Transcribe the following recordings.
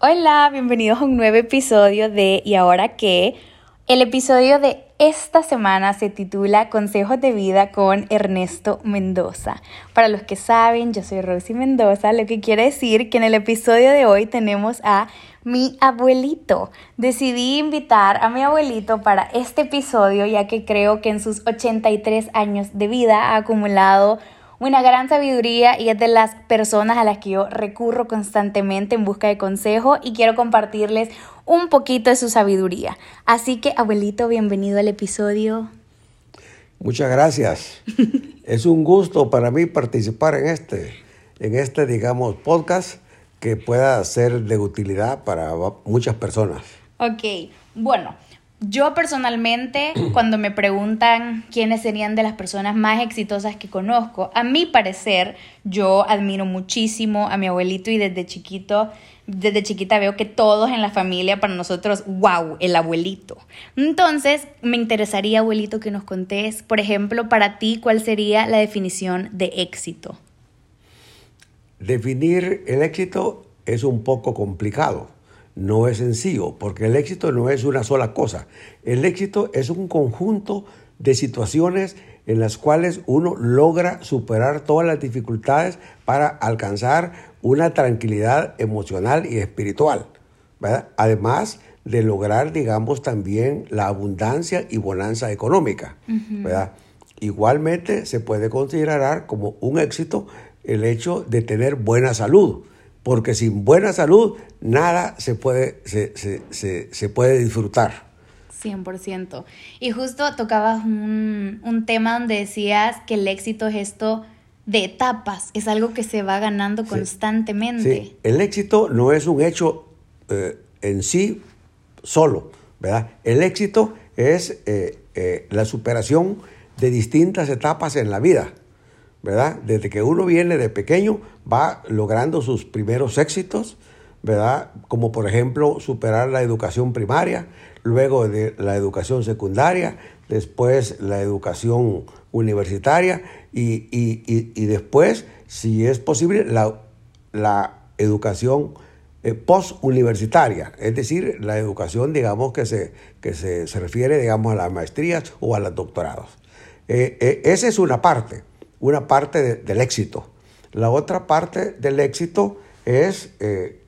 Hola, bienvenidos a un nuevo episodio de ¿Y ahora qué? El episodio de esta semana se titula Consejos de vida con Ernesto Mendoza. Para los que saben, yo soy Rosy Mendoza, lo que quiere decir que en el episodio de hoy tenemos a mi abuelito. Decidí invitar a mi abuelito para este episodio ya que creo que en sus 83 años de vida ha acumulado una gran sabiduría y es de las personas a las que yo recurro constantemente en busca de consejo y quiero compartirles un poquito de su sabiduría. Así que, abuelito, bienvenido al episodio. Muchas gracias. es un gusto para mí participar en este, en este, digamos, podcast que pueda ser de utilidad para muchas personas. Ok, bueno. Yo personalmente, cuando me preguntan quiénes serían de las personas más exitosas que conozco, a mi parecer, yo admiro muchísimo a mi abuelito y desde chiquito, desde chiquita veo que todos en la familia, para nosotros, wow, el abuelito. Entonces, me interesaría, abuelito, que nos contés, por ejemplo, para ti, cuál sería la definición de éxito. Definir el éxito es un poco complicado no es sencillo, porque el éxito no es una sola cosa. El éxito es un conjunto de situaciones en las cuales uno logra superar todas las dificultades para alcanzar una tranquilidad emocional y espiritual. Además de lograr, digamos, también la abundancia y bonanza económica. Igualmente se puede considerar como un éxito el hecho de tener buena salud porque sin buena salud nada se puede, se, puede disfrutar. 100%. Y justo tocabas un, tema donde decías que el éxito es esto de etapas, es algo que se va ganando constantemente. Sí. El éxito no es un hecho eh, en sí solo, ¿verdad? El éxito es eh, eh, la superación de distintas etapas en la vida. ¿Verdad? Desde que uno viene de pequeño va logrando sus primeros éxitos, ¿verdad? Como por ejemplo superar la educación primaria, luego de la educación secundaria, después la educación universitaria y, después, si es posible, la, la educación eh, post-universitaria, es decir, la educación, digamos, que se, que se, refiere, digamos, a las maestrías o a los doctorados. Eh, eh, esa es una parte una parte del éxito. La otra parte del éxito es eh,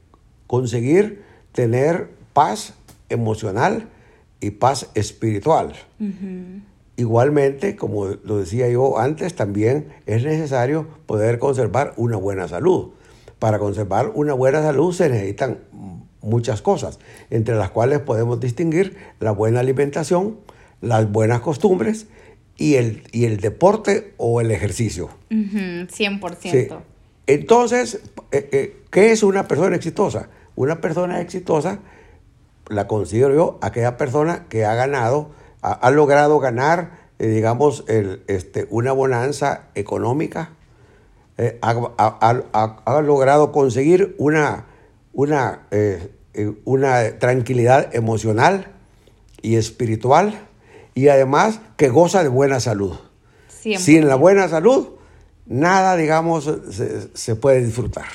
conseguir tener paz emocional y paz espiritual. Igualmente, como lo decía yo antes, también es necesario poder conservar una buena salud. Para conservar una buena salud se necesitan muchas cosas, entre las cuales podemos distinguir la buena alimentación, las buenas costumbres y el, y el deporte o el ejercicio. 100%. Entonces, eh, eh, ¿qué es una persona exitosa? Una persona exitosa la considero yo aquella persona que ha ganado, ha, logrado ganar, eh, digamos, el, este, una bonanza económica, ha, logrado conseguir una, una, una tranquilidad emocional y espiritual y además que goza de buena salud. Sin la buena salud, nada, digamos, se, puede disfrutar.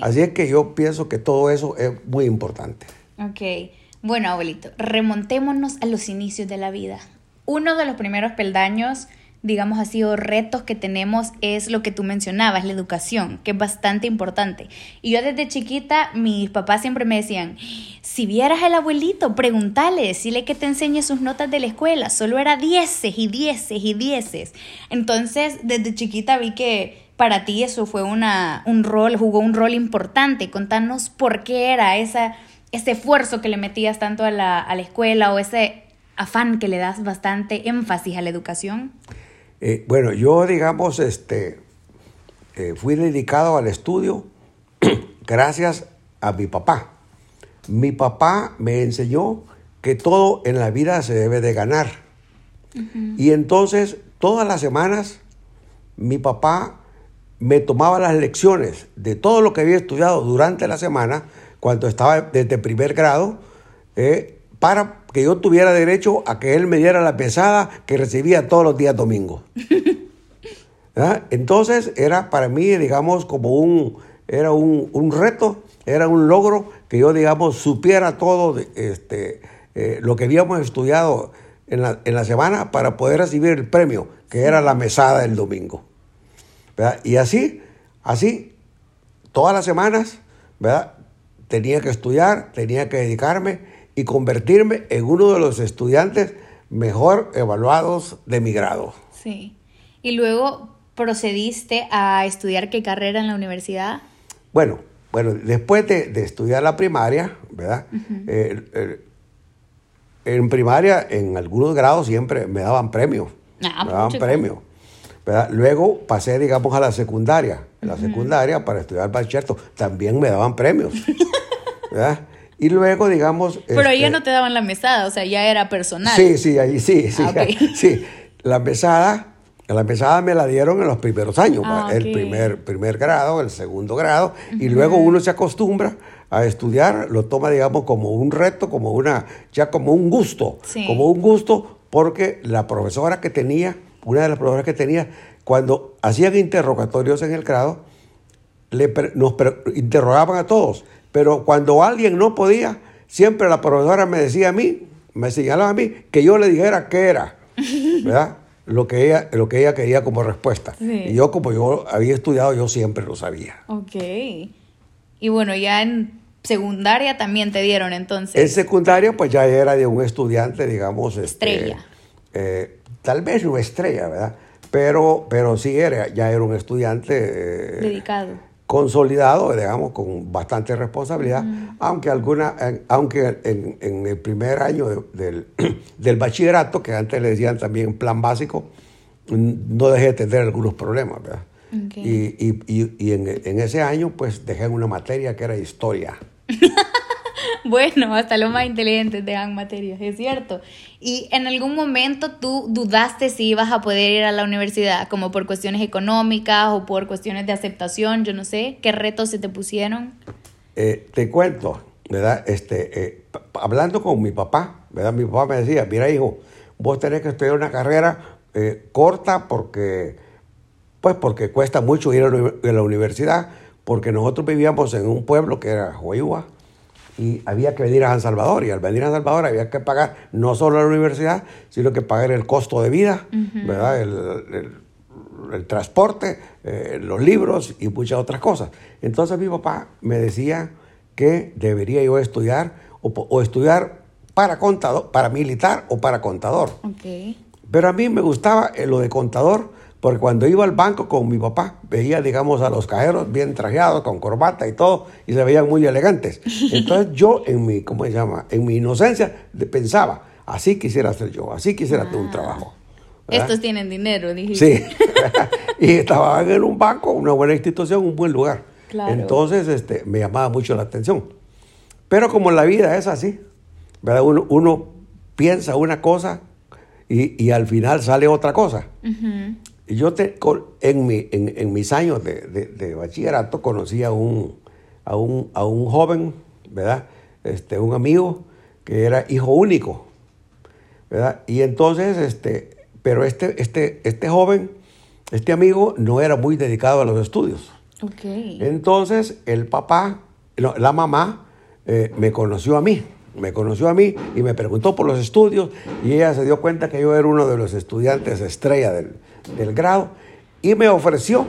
Así es que yo pienso que todo eso es muy importante. Ok. Bueno, abuelito, remontémonos a los inicios de la vida. Uno de los primeros peldaños digamos así, o retos que tenemos es lo que tú mencionabas, la educación, que es bastante importante. Y yo desde chiquita, mis papás siempre me decían, si vieras al abuelito, pregúntale, decirle que te enseñe sus notas de la escuela, solo era dieces y dieces y dieces. Entonces, desde chiquita vi que para ti eso fue una, un rol, jugó un rol importante. Contanos por qué era esa, ese esfuerzo que le metías tanto a la, a la escuela o ese afán que le das bastante énfasis a la educación. Eh, bueno, yo, digamos, este, eh, fui dedicado al estudio gracias a mi papá. Mi papá me enseñó que todo en la vida se debe de ganar. Y entonces, todas las semanas, mi papá me tomaba las lecciones de todo lo que había estudiado durante la semana, cuando estaba desde primer grado, eh, para que yo tuviera derecho a que él me diera la pesada que recibía todos los días domingos. ¿Ah? Entonces era para mí, digamos, como un, era un, reto, era un logro que yo, digamos, supiera todo este, eh, lo que habíamos estudiado en la, en la, semana para poder recibir el premio, que era la mesada del domingo. ¿verdad? Y así, así, todas las semanas, ¿verdad? Tenía que estudiar, tenía que dedicarme y convertirme en uno de los estudiantes mejor evaluados de mi grado. Sí. Y luego procediste a estudiar qué carrera en la universidad? Bueno, bueno, después de, estudiar la primaria, ¿verdad? Eh, eh, en primaria, en algunos grados siempre me daban premios. Ah, me daban premios. Luego pasé, digamos, a la secundaria. En la secundaria, para estudiar bachillerato, también me daban premios. ¿verdad? Y luego, digamos... Pero ahí ya este no te daban la mesada, o sea, ya era personal. Sí, sí, ahí sí, sí. Ah, sí. La mesada la mesada me la dieron en los primeros años, ah, el primer, primer grado, el segundo grado, y luego uno se acostumbra a estudiar, lo toma, digamos, como un reto, como una, ya como un gusto, como un gusto, porque la profesora que tenía, una de las profesoras que tenía, cuando hacían interrogatorios en el grado, le, nos interrogaban a todos, pero cuando alguien no podía, siempre la profesora me decía a mí, me señalaba a mí, que yo le dijera qué era, ¿verdad? lo que ella, lo que ella quería como respuesta. Y yo, como yo había estudiado, yo siempre lo sabía. Ok. Y bueno, ya en secundaria también te dieron entonces. En secundaria, pues ya era de un estudiante, digamos. Este, estrella. Eh, tal vez no estrella, ¿verdad? Pero, pero sí era, ya era un estudiante. Eh, Dedicado consolidado, digamos, con bastante responsabilidad, aunque, alguna, aunque en, el primer año del, del, bachillerato, que antes le decían también plan básico, no dejé de tener algunos problemas, ¿verdad? Y, y, y, en, en, ese año, pues dejé una materia que era historia. Bueno, hasta los más inteligentes dejan materias, es cierto. ¿Y en algún momento tú dudaste si ibas a poder ir a la universidad, como por cuestiones económicas o por cuestiones de aceptación, yo no sé? ¿Qué retos se te pusieron? Eh, te cuento, ¿verdad? Este, eh, hablando con mi papá, ¿verdad? Mi papá me decía, mira hijo, vos tenés que estudiar una carrera eh, corta porque, pues porque cuesta mucho ir a la universidad, porque nosotros vivíamos en un pueblo que era Huayúa, y había que venir a San Salvador y al venir a San Salvador había que pagar no solo la universidad, sino que pagar el costo de vida, ¿verdad? El, transporte, eh, los libros y muchas otras cosas. Entonces mi papá me decía que debería yo estudiar o, estudiar para contador, para militar o para contador. Pero a mí me gustaba eh, lo de contador porque cuando iba al banco con mi papá, veía, digamos, a los cajeros bien trajeados, con corbata y todo, y se veían muy elegantes. Entonces yo, en mi, ¿cómo se llama? En mi inocencia, pensaba, así quisiera ser yo, así quisiera tener un ah. trabajo. Estos tienen dinero, dije. Sí. y estaban en un banco, una buena institución, un buen lugar. Entonces, este, me llamaba mucho la atención. Pero como la vida es así, ¿verdad? Uno, uno piensa una cosa y, y, al final sale otra cosa. Yo te, en, mi, en, mis años de, bachillerato conocí a un, a un, a un joven, ¿verdad? Este, un amigo que era hijo único, ¿verdad? Y entonces, este, pero este, este, este joven, este amigo no era muy dedicado a los estudios. Okay. Entonces, el papá, la mamá, eh, me conoció a mí me conoció a mí y me preguntó por los estudios y ella se dio cuenta que yo era uno de los estudiantes estrella del, del grado y me ofreció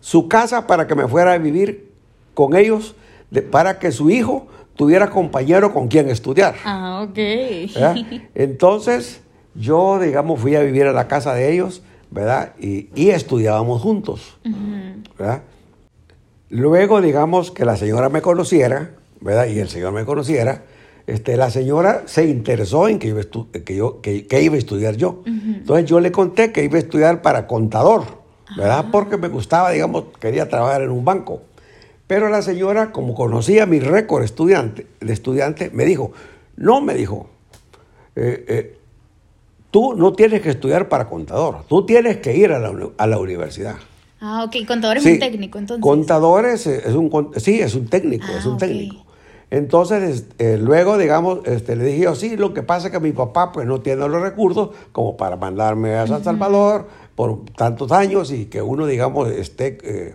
su casa para que me fuera a vivir con ellos, para que su hijo tuviera compañero con quien estudiar. Ah, ok. Entonces, yo, digamos, fui a vivir a la casa de ellos, ¿verdad? Y, y estudiábamos juntos, ¿verdad? Luego, digamos, que la señora me conociera, ¿verdad? Y el señor me conociera, este, la señora se interesó en que iba, que yo, que, iba a estudiar yo. Entonces yo le conté que iba a estudiar para contador, ¿verdad? Porque me gustaba, digamos, quería trabajar en un banco. Pero la señora, como conocía mi récord estudiante, de estudiante, me dijo, no, me dijo, eh, eh, tú no tienes que estudiar para contador, tú tienes que ir a la, universidad. Ah, ok, contador es un técnico, entonces. Contador es, un, sí, es un técnico, es un ah, técnico. Entonces, eh, luego, digamos, este, le dije, sí, lo que pasa es que mi papá pues no tiene los recursos como para mandarme a San Salvador por tantos años y que uno, digamos, esté, eh,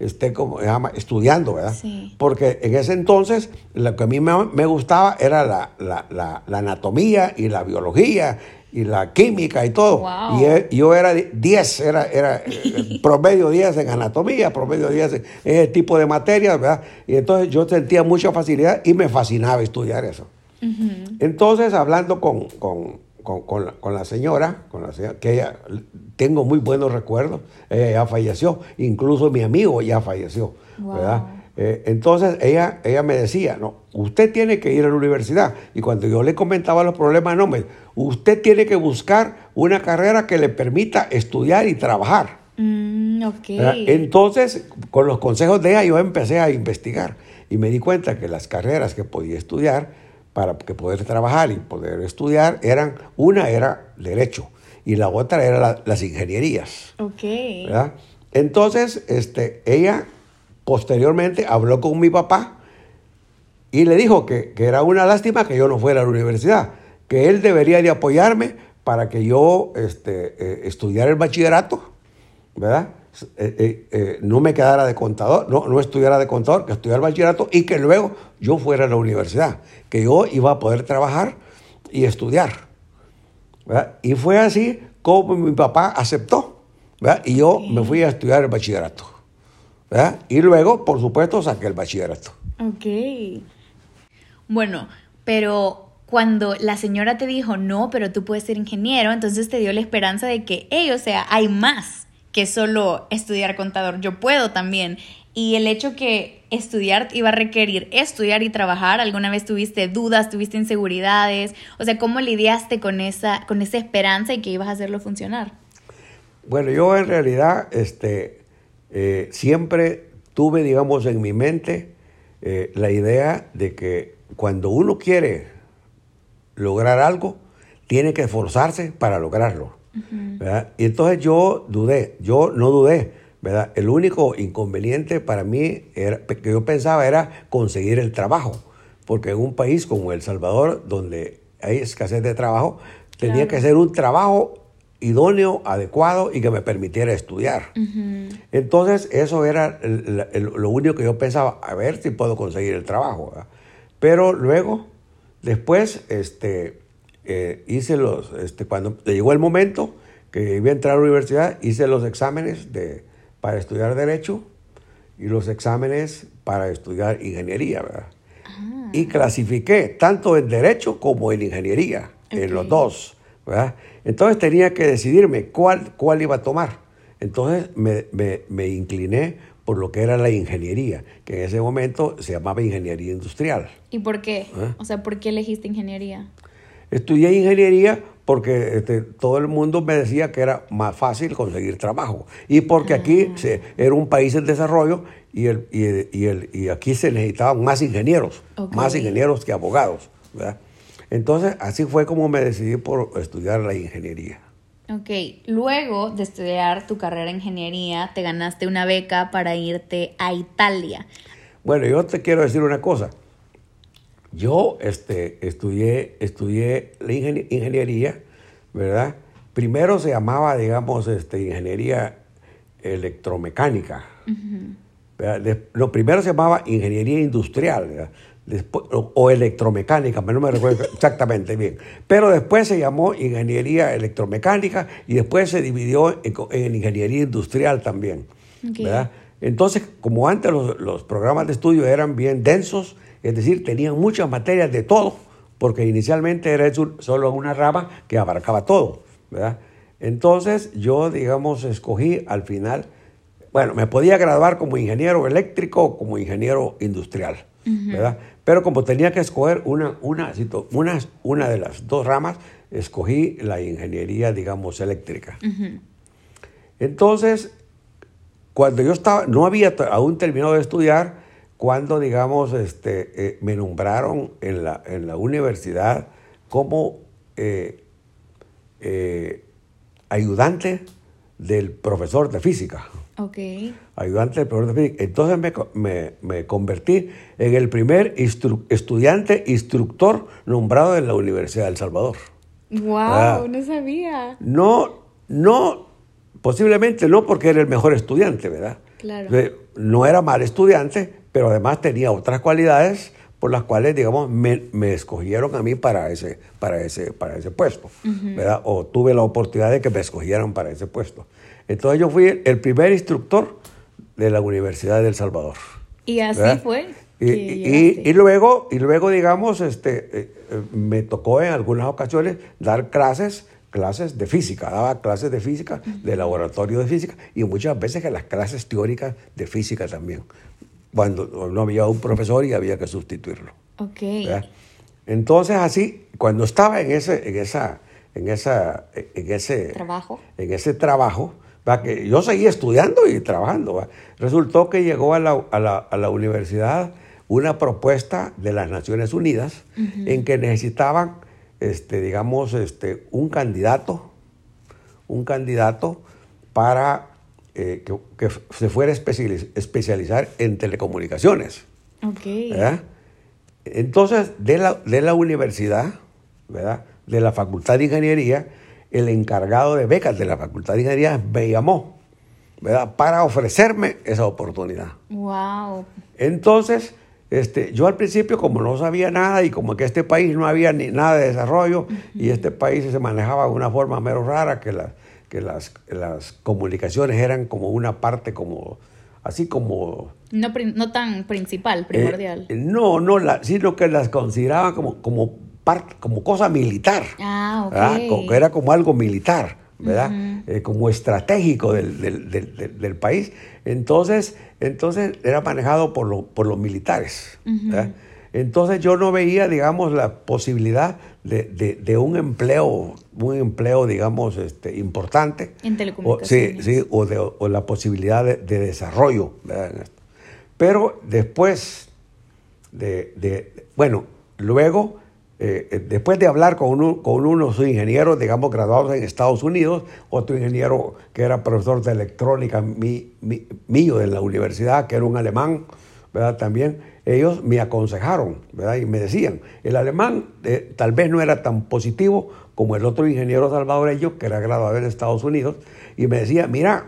esté como se llama, estudiando, ¿verdad? Sí. Porque en ese entonces lo que a mí me, me gustaba era la, la- la- la anatomía y la biología y la química y todo. Wow. Y yo era di- 10, era, era eh, promedio 10 en anatomía, promedio 10 en ese tipo de materias, ¿verdad? Y entonces yo sentía mucha facilidad y me fascinaba estudiar eso. Entonces, hablando con, con- con- con la, con la señora, con la señora, que ella, tengo muy buenos recuerdos, ella ya falleció, incluso mi amigo ya falleció, Wow. ¿verdad? Eh, entonces ella, ella me decía, no, usted tiene que ir a la universidad. Y cuando yo le comentaba los problemas, no, me, usted tiene que buscar una carrera que le permita estudiar y trabajar. Mm, ok. ¿verdad? Entonces, con los consejos de ella, yo empecé a investigar y me di cuenta que las carreras que podía estudiar para que poder trabajar y poder estudiar eran, una era derecho y la otra era la- las ingenierías. ok. ¿verdad? Entonces, este, ella posteriormente habló con mi papá y le dijo que, que era una lástima que yo no fuera a la universidad, que él debería de apoyarme para que yo este, eh, estudiara el bachillerato, ¿verdad? Eh, eh, no me quedara de contador, no, no estudiara de contador, que estudiara el bachillerato y que luego yo fuera a la universidad, que yo iba a poder trabajar y estudiar. ¿verdad? Y fue así como mi papá aceptó, ¿verdad? Y yo me fui a estudiar el bachillerato, ¿verdad? Y luego, por supuesto, saqué el bachillerato. Ok. Bueno, pero cuando la señora te dijo, no, pero tú puedes ser ingeniero, entonces te dio la esperanza de que, hey, o sea, hay más que solo estudiar contador, yo puedo también. Y el hecho que estudiar iba a requerir estudiar y trabajar, ¿alguna vez tuviste dudas, tuviste inseguridades? O sea, ¿cómo lidiaste con esa, con esa esperanza y que ibas a hacerlo funcionar? Bueno, yo en realidad este, eh, siempre tuve, digamos, en mi mente eh, la idea de que cuando uno quiere lograr algo, tiene que esforzarse para lograrlo. Y entonces yo dudé, yo no dudé, ¿verdad? El único inconveniente para mí era, que yo pensaba era conseguir el trabajo, porque en un país como El Salvador, donde hay escasez de trabajo, tenía Claro. que ser un trabajo idóneo, adecuado y que me permitiera estudiar. Entonces, eso era el- el- lo único que yo pensaba, a ver si puedo conseguir el trabajo. ¿verdad? Pero luego, después, este, eh, hice los, este, cuando llegó el momento que iba a entrar a la universidad, hice los exámenes de, para estudiar Derecho y los exámenes para estudiar Ingeniería, ¿verdad? Y clasifiqué tanto en Derecho como en Ingeniería, en los dos, ¿verdad? Entonces tenía que decidirme cuál, cuál iba a tomar. Entonces me, me- me incliné por lo que era la ingeniería, que en ese momento se llamaba ingeniería industrial. ¿Y por qué? ¿Eh? O sea, ¿por qué elegiste ingeniería? Estudié ingeniería porque este, todo el mundo me decía que era más fácil conseguir trabajo. Y porque aquí se- era un país en desarrollo y, el, y, el- y el- y aquí se necesitaban más ingenieros, Ok. más ingenieros que abogados. ¿verdad? Entonces, así fue como me decidí por estudiar la ingeniería. Ok, luego de estudiar tu carrera en ingeniería, te ganaste una beca para irte a Italia. Bueno, yo te quiero decir una cosa. Yo este, estudié, estudié la ingen- ingeniería, ¿verdad? Primero se llamaba, digamos, este, ingeniería electromecánica. ¿verdad? De- lo primero se llamaba ingeniería industrial, ¿verdad? O, electromecánica, no me recuerdo exactamente bien. Pero después se llamó ingeniería electromecánica y después se dividió en, en ingeniería industrial también. Ok. ¿verdad? Entonces, como antes los, los programas de estudio eran bien densos, es decir, tenían muchas materias de todo, porque inicialmente era eso solo una rama que abarcaba todo, ¿verdad? Entonces, yo, digamos, escogí al final, bueno, me podía graduar como ingeniero eléctrico o como ingeniero industrial, ¿verdad? Pero como tenía que escoger una, una, una, una de las dos ramas, escogí la ingeniería, digamos, eléctrica. Entonces, cuando yo estaba, no había aún terminado de estudiar, cuando, digamos, este, eh, me nombraron en la, en la universidad como eh, eh, ayudante del profesor de física. Ok. Ayudante del profesor de física. Entonces me, me- me convertí en el primer instru- estudiante instructor nombrado en la Universidad de El Salvador. Wow, Ah. no sabía. No, no, posiblemente no porque era el mejor estudiante, ¿verdad? Claro. No era mal estudiante, pero además tenía otras cualidades por las cuales, digamos, me, me escogieron a mí para ese, para ese, para ese puesto, ¿verdad? O tuve la oportunidad de que me escogieran para ese puesto. Entonces yo fui el primer instructor de la Universidad de El Salvador. Y así fue. Y, y, luego, y luego, digamos, este, eh, eh, me tocó en algunas ocasiones dar clases, clases de física, daba clases de física, de laboratorio de física, y muchas veces que las clases teóricas de física también, cuando no había un profesor y había que sustituirlo. Ok. Entonces así, cuando estaba en ese, en esa, en esa, en ese trabajo, en ese trabajo, que yo seguía estudiando y trabajando. Resultó que llegó a la, a la, a la universidad una propuesta de las Naciones Unidas en que necesitaban, este, digamos, este, un candidato, un candidato para eh, que, se fuera a especializar en telecomunicaciones. Okay. Entonces, de la, de la universidad, ¿verdad? de la Facultad de Ingeniería, el encargado de becas de la Facultad de Ingeniería me llamó ¿verdad? para ofrecerme esa oportunidad. Wow. Entonces, este, yo al principio, como no sabía nada y como que este país no había ni nada de desarrollo y este país se manejaba de una forma mero rara, que, la, que las, las comunicaciones eran como una parte como, así como... No, no tan principal, primordial. Eh, no, no, la, sino que las consideraban como, como, como cosa militar. Ah, ok. Era como algo militar. ¿verdad? Eh, como estratégico del, del, del, del, país. Entonces, entonces era manejado por, lo, por los militares. Entonces yo no veía, digamos, la posibilidad de, de, un empleo, un empleo, digamos, este, importante. En telecomunicaciones. sí, sí, o, de, o la posibilidad de, desarrollo. Pero después de, de, bueno, luego eh, eh, después de hablar con, uno, con unos ingenieros, digamos, graduados en Estados Unidos, otro ingeniero que era profesor de electrónica mío en la universidad, que era un alemán, ¿verdad? También, ellos me aconsejaron, ¿verdad? Y me decían, el alemán eh, tal vez no era tan positivo como el otro ingeniero salvadoreño, que era graduado en Estados Unidos, y me decía, mira,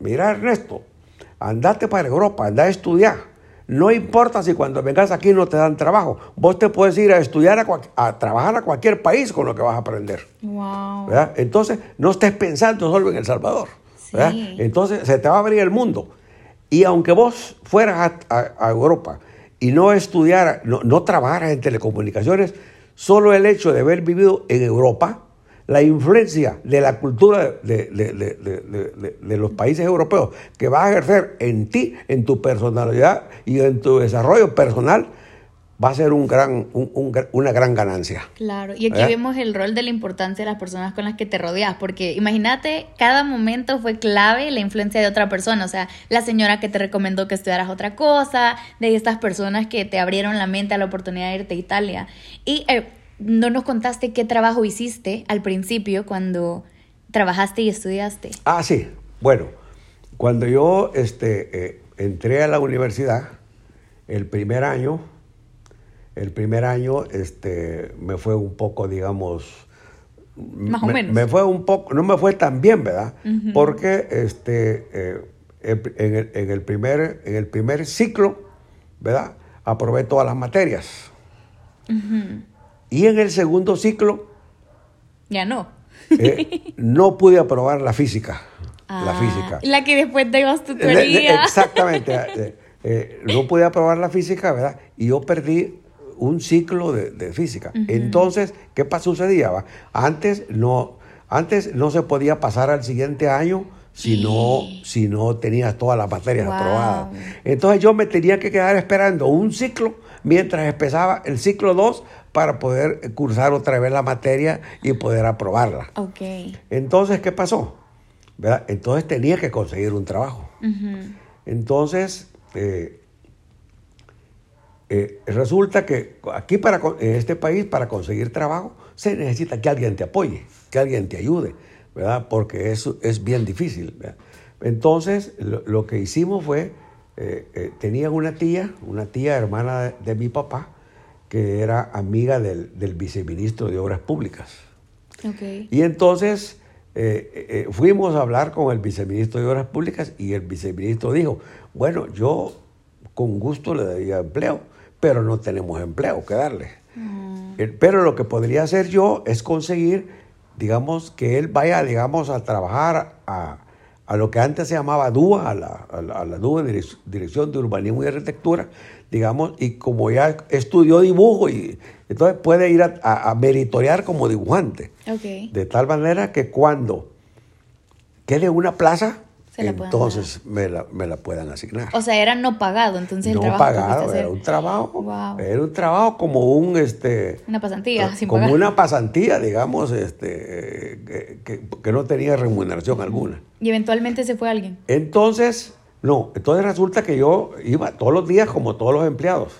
mira Ernesto, andate para Europa, anda a estudiar no importa si cuando vengas aquí no te dan trabajo. Vos te puedes ir a estudiar, a, trabajar a cualquier país con lo que vas a aprender. Wow. Entonces, no estés pensando solo en El Salvador. Entonces, se te va a abrir el mundo. Y aunque vos fueras a, Europa y no estudiaras, no, no trabajaras en telecomunicaciones, solo el hecho de haber vivido en Europa la influencia de la cultura de, los países europeos que va a ejercer en ti, en tu personalidad y en tu desarrollo personal, va a ser un gran, una gran ganancia. Claro, y aquí ¿Eh? vemos el rol de la importancia de las personas con las que te rodeas, porque imagínate, cada momento fue clave la influencia de otra persona, o sea, la señora que te recomendó que estudiaras otra cosa, de estas personas que te abrieron la mente a la oportunidad de irte a Italia. Y eh, no nos contaste qué trabajo hiciste al principio cuando trabajaste y estudiaste. Ah, sí. Bueno, cuando yo este, eh, entré a la universidad, el primer año, el primer año este, me fue un poco, digamos... Más o menos. Me fue un poco, no me fue tan bien, ¿verdad? Porque este, eh, en, el, en, el, primer, en el primer ciclo, ¿verdad? Aprobé todas las materias. Y en el segundo ciclo... Ya no. Eh, no pude aprobar la física. la ah, física. La que después de tutoría. Exactamente. Eh, eh, no pude aprobar la física, ¿verdad? Y yo perdí un ciclo de, física. Entonces, ¿qué sucedía? Antes no, antes no se podía pasar al siguiente año si no, si no tenías todas las materias aprobadas. Entonces yo me tenía que quedar esperando un ciclo mientras empezaba el ciclo 2 para poder cursar otra vez la materia y poder aprobarla. Okay. Entonces, ¿qué pasó? ¿Verdad? Entonces tenía que conseguir un trabajo. Entonces, eh, eh, resulta que aquí para, en este país, para conseguir trabajo, se necesita que alguien te apoye, que alguien te ayude, ¿verdad? Porque eso es bien difícil. Entonces, lo, que hicimos fue, eh, tenía una tía, una tía hermana de mi papá, que era amiga del, viceministro de Obras Públicas. Y entonces eh, fuimos a hablar con el viceministro de Obras Públicas y el viceministro dijo, bueno, yo con gusto le daría empleo, pero no tenemos empleo que darle. Mm. Pero lo que podría hacer yo es conseguir, digamos, que él vaya, digamos, a trabajar a, a lo que antes se llamaba DUA, a la, a la, DUA, Dirección de Urbanismo y Arquitectura, digamos, y como ya estudió dibujo, y entonces puede ir a, a, meritorear como dibujante. De tal manera que cuando quede una plaza, entonces me la, me la, puedan asignar. O sea, era no pagado, entonces no el trabajo pagado, era un trabajo, era un trabajo como un este una pasantía, eh, como una pasantía, digamos, este que, que, no tenía remuneración alguna. Y eventualmente se fue alguien. Entonces, no, entonces resulta que yo iba todos los días como todos los empleados.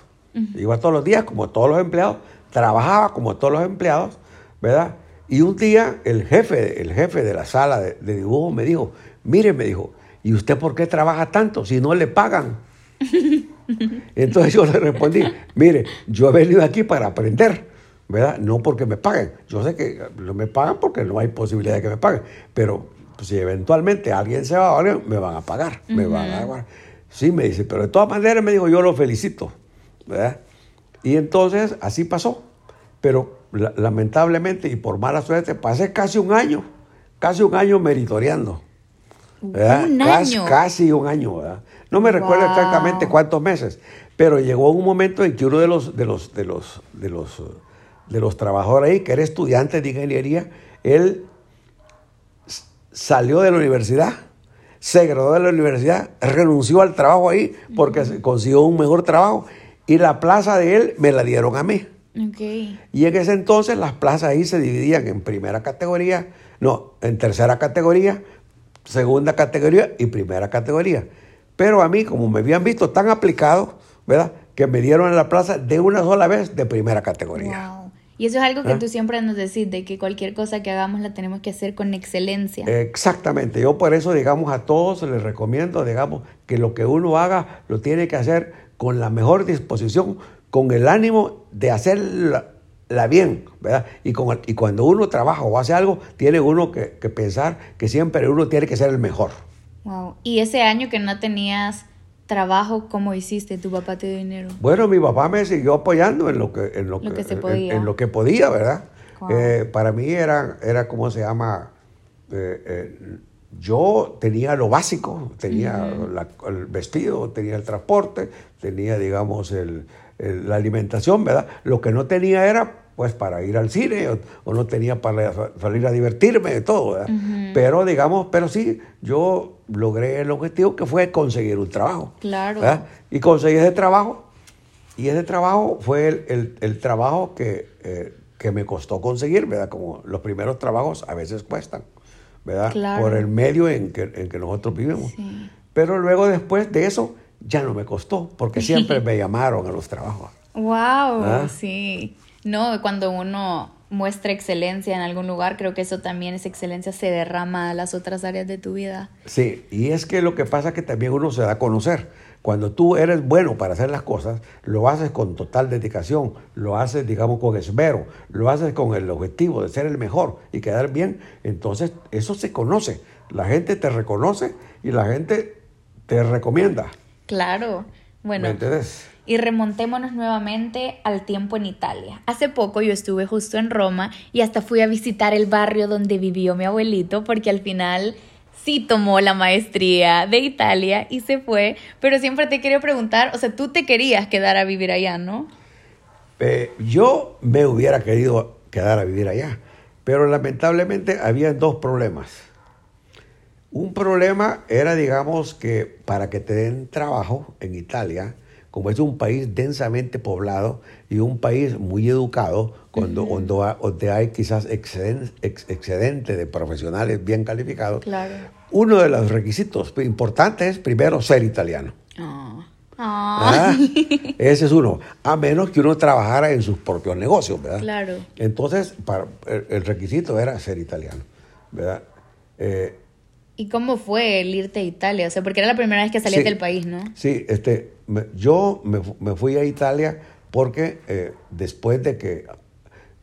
Iba todos los días como todos los empleados, trabajaba como todos los empleados, ¿verdad? Y un día el jefe, el jefe de la sala de, de dibujo me dijo, Mire, me dijo, ¿y usted por qué trabaja tanto si no le pagan? Entonces yo le respondí, mire, yo he venido aquí para aprender, ¿verdad? No porque me paguen. Yo sé que no me pagan porque no hay posibilidad de que me paguen, pero pues, si eventualmente alguien se va, me van a pagar, me van a pagar. Sí, me dice, pero de todas maneras me dijo, yo lo felicito, ¿verdad? Y entonces así pasó, pero lamentablemente y por mala suerte pasé casi un año, casi un año meritoreando. Un año. Casi, un año, ¿verdad? No me recuerdo exactamente cuántos meses, pero llegó un momento en que uno de los, de los, de los, de los, de los trabajadores ahí, que era estudiante de ingeniería, él salió de la universidad, se graduó de la universidad, renunció al trabajo ahí porque consiguió un mejor trabajo y la plaza de él me la dieron a mí. Y en ese entonces las plazas ahí se dividían en primera categoría, no, en tercera categoría, segunda categoría y primera categoría. Pero a mí, como me habían visto tan aplicado, ¿verdad? Que me dieron en la plaza de una sola vez de primera categoría. Y eso es algo que ¿Eh? tú siempre nos decís, de que cualquier cosa que hagamos la tenemos que hacer con excelencia. Exactamente. Yo por eso, digamos, a todos les recomiendo, digamos, que lo que uno haga lo tiene que hacer con la mejor disposición, con el ánimo de hacer la bien, ¿verdad? Y, con, y cuando uno trabaja o hace algo, tiene uno que, pensar que siempre uno tiene que ser el mejor. Wow. ¿Y ese año que no tenías trabajo, cómo hiciste? ¿Tu papá te dio dinero? Bueno, mi papá me siguió apoyando en lo que, en lo, que, se podía. En, lo que podía, ¿verdad? Eh, para mí era, era ¿cómo se llama? Eh, eh, yo tenía lo básico, tenía el vestido, tenía el transporte, tenía, digamos, el, la alimentación, ¿verdad? Lo que no tenía era pues para ir al cine o, no tenía para salir a divertirme de todo. Pero digamos, pero sí, yo logré el objetivo que fue conseguir un trabajo. Claro. Y conseguí ese trabajo y ese trabajo fue el, el, trabajo que, eh, que me costó conseguir, ¿verdad? Como los primeros trabajos a veces cuestan, ¿verdad? Claro. Por el medio en que, en que nosotros vivimos. Pero luego después de eso ya no me costó, porque siempre me llamaron a los trabajos. ¡Wow! ¿Ah? Sí. No, cuando uno muestra excelencia en algún lugar, creo que eso también, esa excelencia se derrama a las otras áreas de tu vida. Sí, y es que lo que pasa es que también uno se da a conocer. Cuando tú eres bueno para hacer las cosas, lo haces con total dedicación, lo haces, digamos, con esmero, lo haces con el objetivo de ser el mejor y quedar bien, entonces eso se conoce. La gente te reconoce y la gente te recomienda. Claro. Bueno. Y remontémonos nuevamente al tiempo en Italia. Hace poco yo estuve justo en Roma y hasta fui a visitar el barrio donde vivió mi abuelito porque al final sí tomó la maestría de Italia y se fue, pero siempre te quería preguntar, o sea, tú te querías quedar a vivir allá, ¿no? Eh, yo me hubiera querido quedar a vivir allá, pero lamentablemente había dos problemas. Un problema era, digamos, que para que te den trabajo en Italia, como es un país densamente poblado y un país muy educado, cuando, donde, hay quizás excedente, de profesionales bien calificados, uno de los requisitos importantes es primero ser italiano. Ah. Ah. Ese es uno, a menos que uno trabajara en sus propios negocios, ¿verdad? Claro. Entonces, para, el, requisito era ser italiano, ¿verdad? Eh, ¿Y cómo fue el irte a Italia? O sea, porque era la primera vez que salías del país, ¿no? Sí, este, yo me, fui a Italia porque eh, después de que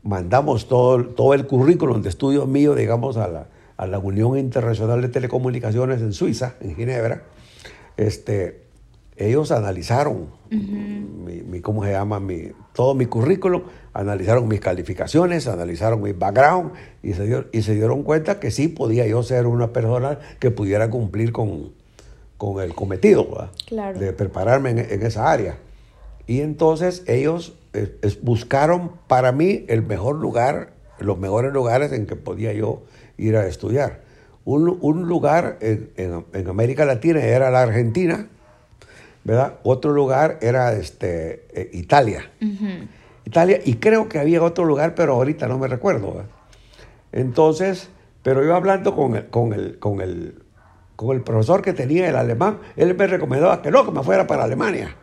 mandamos todo, todo el currículum de estudios mío, digamos, a la, a la Unión Internacional de Telecomunicaciones en Suiza, en Ginebra, este, ellos analizaron mi, ¿cómo se llama? Mi, todo mi currículum, analizaron mis calificaciones, analizaron mi background y se, y se dieron cuenta que sí podía yo ser una persona que pudiera cumplir con, con el cometido de prepararme en, esa área. Y entonces ellos eh, buscaron para mí el mejor lugar, los mejores lugares en que podía yo ir a estudiar. Un, un lugar en, en, América Latina era la Argentina, ¿verdad? Otro lugar era este, eh, Italia. Italia, y creo que había otro lugar, pero ahorita no me recuerdo. Entonces, pero yo hablando con el, con el, con el, con el profesor que tenía el alemán, él me recomendaba que no, que me fuera para Alemania.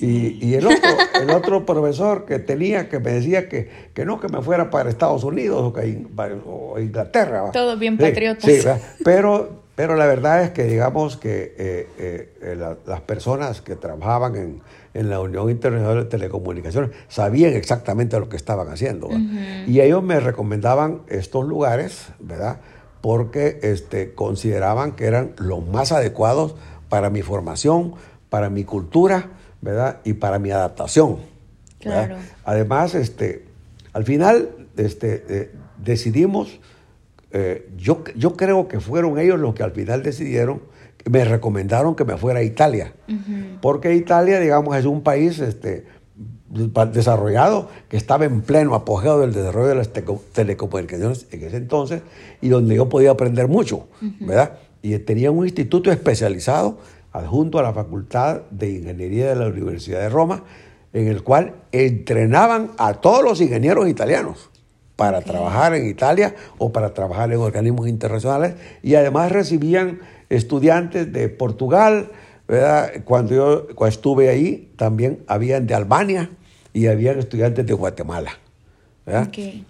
Y, el, otro, el otro profesor que tenía que me decía que, que no, que me fuera para Estados Unidos o, que, Inglaterra. Todos bien patriotas. Sí, pero, pero la verdad es que digamos que eh, eh, las personas que trabajaban en, en, la Unión Internacional de Telecomunicaciones sabían exactamente lo que estaban haciendo. Y ellos me recomendaban estos lugares, ¿verdad? Porque este, consideraban que eran los más adecuados para mi formación, para mi cultura ¿verdad? Y para mi adaptación. Claro. Además, este, al final este, eh, decidimos, eh, yo, yo creo que fueron ellos los que al final decidieron, me recomendaron que me fuera a Italia, porque Italia, digamos, es un país este, desarrollado que estaba en pleno apogeo del desarrollo de las telecomunicaciones en ese entonces y donde yo podía aprender mucho, ¿verdad? Y tenía un instituto especializado adjunto a la Facultad de Ingeniería de la Universidad de Roma, en el cual entrenaban a todos los ingenieros italianos para trabajar en Italia o para trabajar en organismos internacionales y además recibían estudiantes de Portugal, Cuando yo estuve ahí también habían de Albania y habían estudiantes de Guatemala.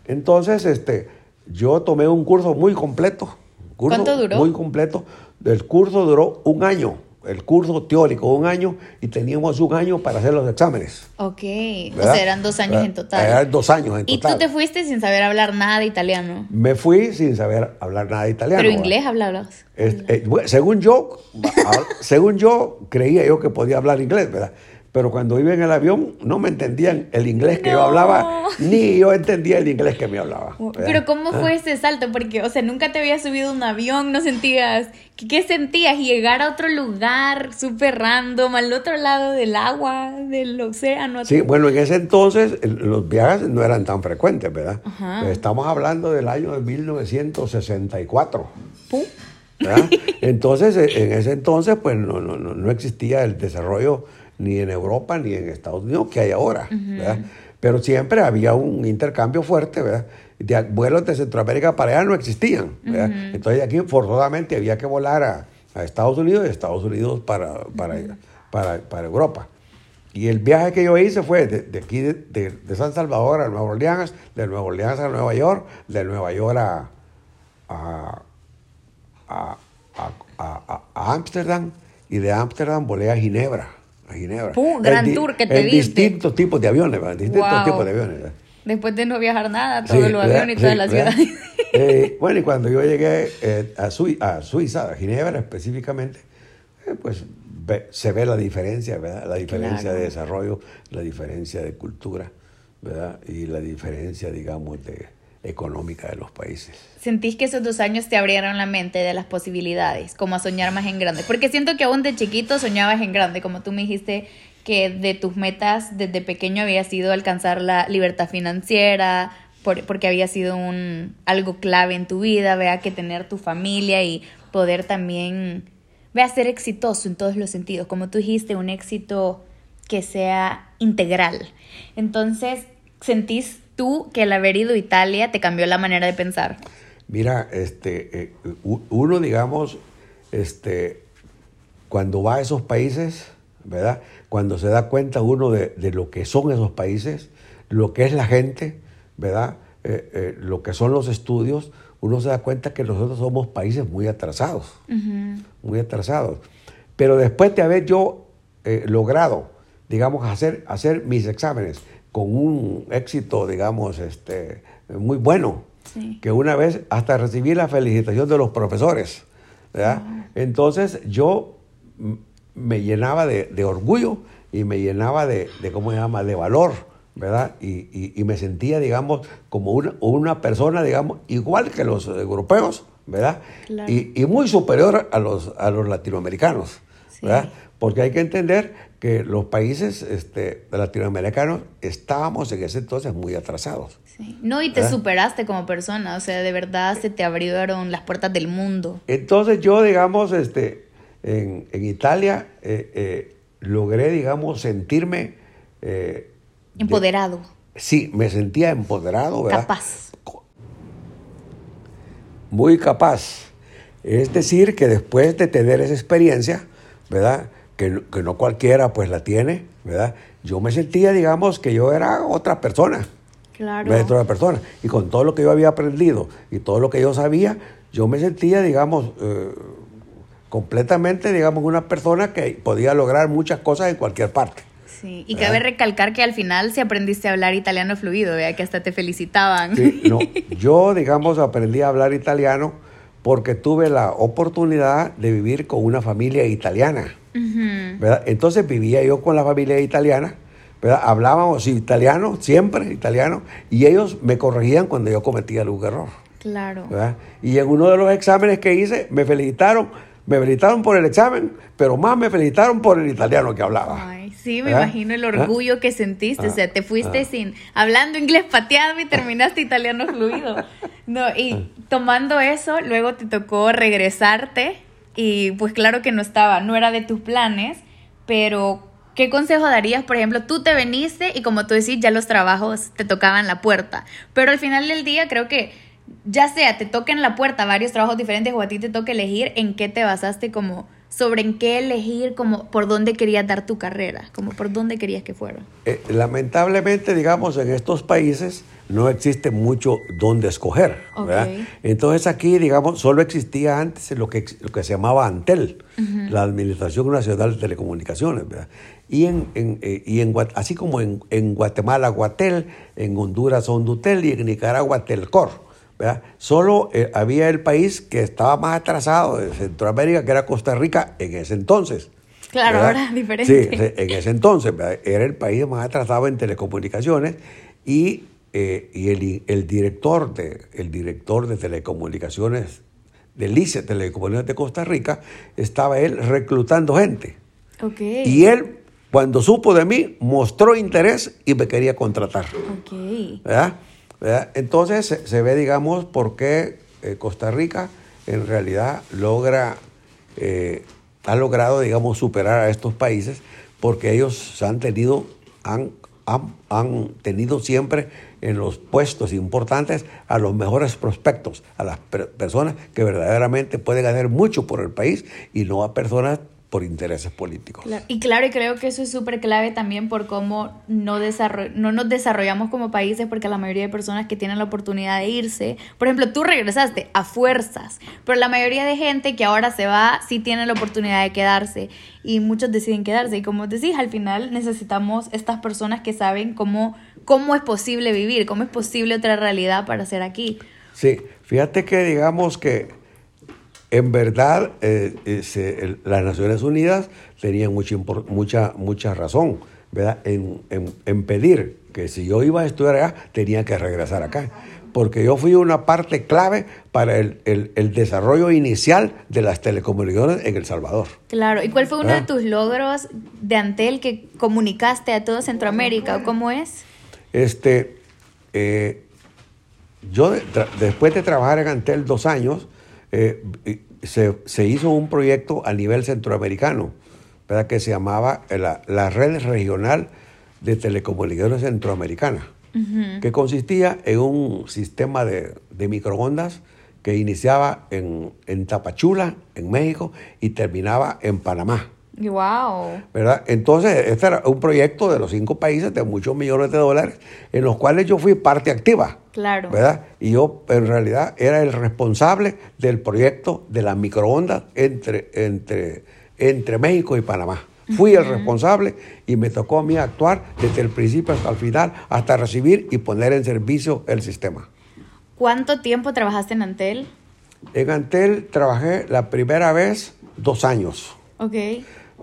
Entonces, este, yo tomé un curso muy completo. ¿Cuánto duró? Muy completo. El curso duró un año el curso teórico un año y teníamos un año para hacer los exámenes. Ok, o sea, eran dos años en total. Eran dos años en total. ¿Y tú te fuiste sin saber hablar nada de italiano? Me fui sin saber hablar nada de italiano. ¿Pero inglés hablabas? Eh, según yo, según yo, creía yo que podía hablar inglés, ¿verdad? Pero cuando iba en el avión no me entendían el inglés que yo hablaba, ni yo entendía el inglés que me hablaba. Pero ¿cómo fue ah. ese salto? Porque, o sea, nunca te había subido un avión, no sentías... ¿Qué, sentías? Llegar a otro lugar súper random, al otro lado del agua, del océano. Sí, bueno, en ese entonces los viajes no eran tan frecuentes, ¿verdad? Estamos hablando del año de 1964. ¿Pum? Entonces, en ese entonces, pues no, no, no existía el desarrollo ni en Europa ni en Estados Unidos que hay ahora, ¿verdad? Pero siempre había un intercambio fuerte, ¿verdad? De vuelos de Centroamérica para allá no existían, ¿verdad? Entonces aquí forzosamente había que volar a, Estados Unidos y Estados Unidos para, para, para, para, Europa. Y el viaje que yo hice fue de, aquí, de, de, San Salvador a Nueva Orleans, de Nueva Orleans a Nueva York, de Nueva York a, a, a Ámsterdam y de Ámsterdam volé a Ginebra a Ginebra. Pum, gran tour que te en distintos tipos de aviones, distintos tipos de aviones. Después de no viajar nada, todos los aviones y todas las ciudades. Eh, bueno, y cuando yo llegué eh, a, a, Suiza, a Ginebra específicamente, eh, pues se ve la diferencia, ¿verdad? La diferencia de desarrollo, la diferencia de cultura, ¿verdad? Y la diferencia, digamos, de, económica de los países. ¿Sentís que esos dos años te abrieron la mente de las posibilidades, como a soñar más en grande? Porque siento que aún de chiquito soñabas en grande, como tú me dijiste que de tus metas desde pequeño había sido alcanzar la libertad financiera, porque había sido un, algo clave en tu vida, vea que tener tu familia y poder también, vea ser exitoso en todos los sentidos, como tú dijiste, un éxito que sea integral. Entonces, ¿sentís tú que el haber ido a Italia te cambió la manera de pensar? Mira, este, eh, uno, digamos, este, cuando va a esos países, ¿verdad? Cuando se da cuenta uno de, lo que son esos países, lo que es la gente, ¿verdad? Eh, eh, lo que son los estudios, uno se da cuenta que nosotros somos países muy atrasados, muy atrasados. Pero después de haber yo logrado, digamos, hacer, hacer mis exámenes, con un éxito, digamos, este, muy bueno, que una vez hasta recibí la felicitación de los profesores. ¿verdad? Entonces yo me llenaba de, orgullo y me llenaba de, ¿cómo se llama?, de valor, ¿verdad? Y, me sentía, digamos, como una, una, persona, digamos, igual que los europeos, ¿verdad? Y, muy superior a los, a los latinoamericanos, ¿verdad? Porque hay que entender que los países este, latinoamericanos estábamos en ese entonces muy atrasados. No, y te superaste como persona, o sea, de verdad se te abrieron las puertas del mundo. Entonces yo, digamos, este, en, Italia eh, eh, logré, digamos, sentirme... Eh, empoderado. sí, me sentía empoderado, ¿verdad? Capaz. Muy capaz. Es decir, que después de tener esa experiencia, ¿verdad? Que, que no cualquiera pues la tiene, ¿verdad? Yo me sentía, digamos, que yo era otra persona. Claro. Otra persona. Y con todo lo que yo había aprendido y todo lo que yo sabía, yo me sentía, digamos, completamente, digamos, una persona que podía lograr muchas cosas en cualquier parte. Sí, y cabe recalcar que al final si aprendiste a hablar italiano fluido, vea que hasta te felicitaban. Sí, no, yo, digamos, aprendí a hablar italiano porque tuve la oportunidad de vivir con una familia italiana. ¿Verdad? Entonces vivía yo con la familia italiana, ¿verdad? hablábamos italiano, siempre italiano, y ellos me corregían cuando yo cometía algún error. Claro. ¿verdad? Y en uno de los exámenes que hice me felicitaron me felicitaron por el examen, pero más me felicitaron por el italiano que hablaba. Ay, sí, me imagino el orgullo que sentiste. o sea, te fuiste sin hablando inglés pateado y terminaste italiano fluido. No, y tomando eso, luego te tocó regresarte y pues claro que no estaba, no era de tus planes, pero ¿qué consejo darías? Por ejemplo, tú te veniste y como tú decís, ya los trabajos te tocaban la puerta, pero al final del día creo que ya sea te toquen la puerta varios trabajos diferentes o a ti te toque elegir en qué te basaste como sobre en qué elegir como por dónde querías dar tu carrera, como por dónde querías que fuera. Eh, lamentablemente, digamos, en estos países no existe mucho dónde escoger. Entonces aquí, digamos, solo existía antes lo que, lo que se llamaba ANTEL, la Administración Nacional de Telecomunicaciones. Y, en, eh, y en, así como en, en Guatemala, Guatel, en Honduras, Hondutel y en Nicaragua, Telcor. Solo eh, había el país que estaba más atrasado de Centroamérica, que era Costa Rica en ese entonces. Claro, ahora es diferente. Sí, en ese entonces era el país más atrasado en telecomunicaciones y, eh, y el, el, director de, el director de telecomunicaciones del ICE, Telecomunicaciones de Costa Rica, estaba él reclutando gente. Okay. Y él, cuando supo de mí, mostró interés y me quería contratar. Okay. ¿verdad? Entonces se, ve, digamos, por qué eh, Costa Rica en realidad logra, eh, ha logrado, digamos, superar a estos países porque ellos han tenido, han, han, tenido siempre en los puestos importantes a los mejores prospectos, a las personas que verdaderamente pueden hacer mucho por el país y no a personas por intereses políticos. Y claro, y creo que eso es súper clave también por cómo no, no nos desarrollamos como países, porque la mayoría de personas que tienen la oportunidad de irse, por ejemplo, tú regresaste a fuerzas, pero la mayoría de gente que ahora se va sí tiene la oportunidad de quedarse y muchos deciden quedarse. Y como decís, al final necesitamos estas personas que saben cómo, cómo es posible vivir, cómo es posible otra realidad para ser aquí. Sí, fíjate que digamos que en verdad, eh, eh, las Naciones Unidas tenían mucha, mucha, mucha razón ¿verdad? En, pedir que si yo iba a estudiar allá, tenía que regresar acá. Porque yo fui una parte clave para el, desarrollo inicial de las telecomunicaciones en El Salvador. Claro, ¿y cuál fue uno de tus logros de Antel que comunicaste a todo Centroamérica? ¿Cómo es? Este, eh, yo después de trabajar en Antel dos años, eh, se, hizo un proyecto a nivel centroamericano, ¿verdad? que se llamaba la, Red Regional de Telecomunicaciones Centroamericana, que consistía en un sistema de, microondas que iniciaba en, en Tapachula, en México, y terminaba en Panamá. Wow. ¿Verdad? Entonces, este era un proyecto de los cinco países de muchos millones de dólares, en los cuales yo fui parte activa. Claro. ¿Verdad? Y yo, en realidad, era el responsable del proyecto de las microondas entre, entre, entre México y Panamá. Fui el responsable y me tocó a mí actuar desde el principio hasta el final, hasta recibir y poner en servicio el sistema. ¿Cuánto tiempo trabajaste en Antel? En Antel trabajé la primera vez dos años. Ok.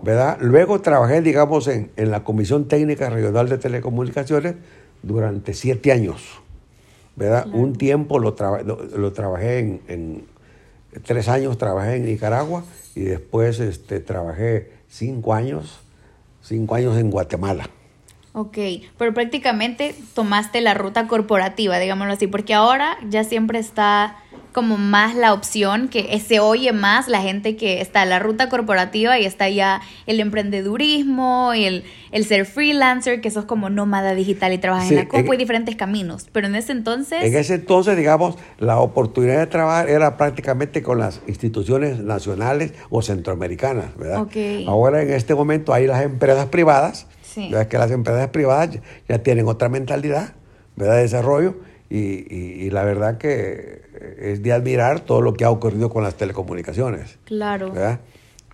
¿Verdad? Luego trabajé, digamos, en, en, la Comisión Técnica Regional de Telecomunicaciones durante siete años, ¿verdad? Claro. Un tiempo lo, traba, lo, lo trabajé en, en, tres años trabajé en Nicaragua y después este, trabajé cinco años, cinco años en Guatemala. Ok, pero prácticamente tomaste la ruta corporativa, digámoslo así, porque ahora ya siempre está como más la opción, que se oye más la gente que está en la ruta corporativa y está ya el emprendedurismo y el, el ser freelancer, que sos como nómada digital y trabajas sí, en la copa y diferentes caminos. Pero en ese entonces... En ese entonces, digamos, la oportunidad de trabajar era prácticamente con las instituciones nacionales o centroamericanas, ¿verdad? Okay. Ahora en este momento hay las empresas privadas, Sí. ¿verdad? que las empresas privadas ya, ya tienen otra mentalidad ¿verdad? de desarrollo y, y, y, la verdad que es de admirar todo lo que ha ocurrido con las telecomunicaciones. Claro. ¿verdad?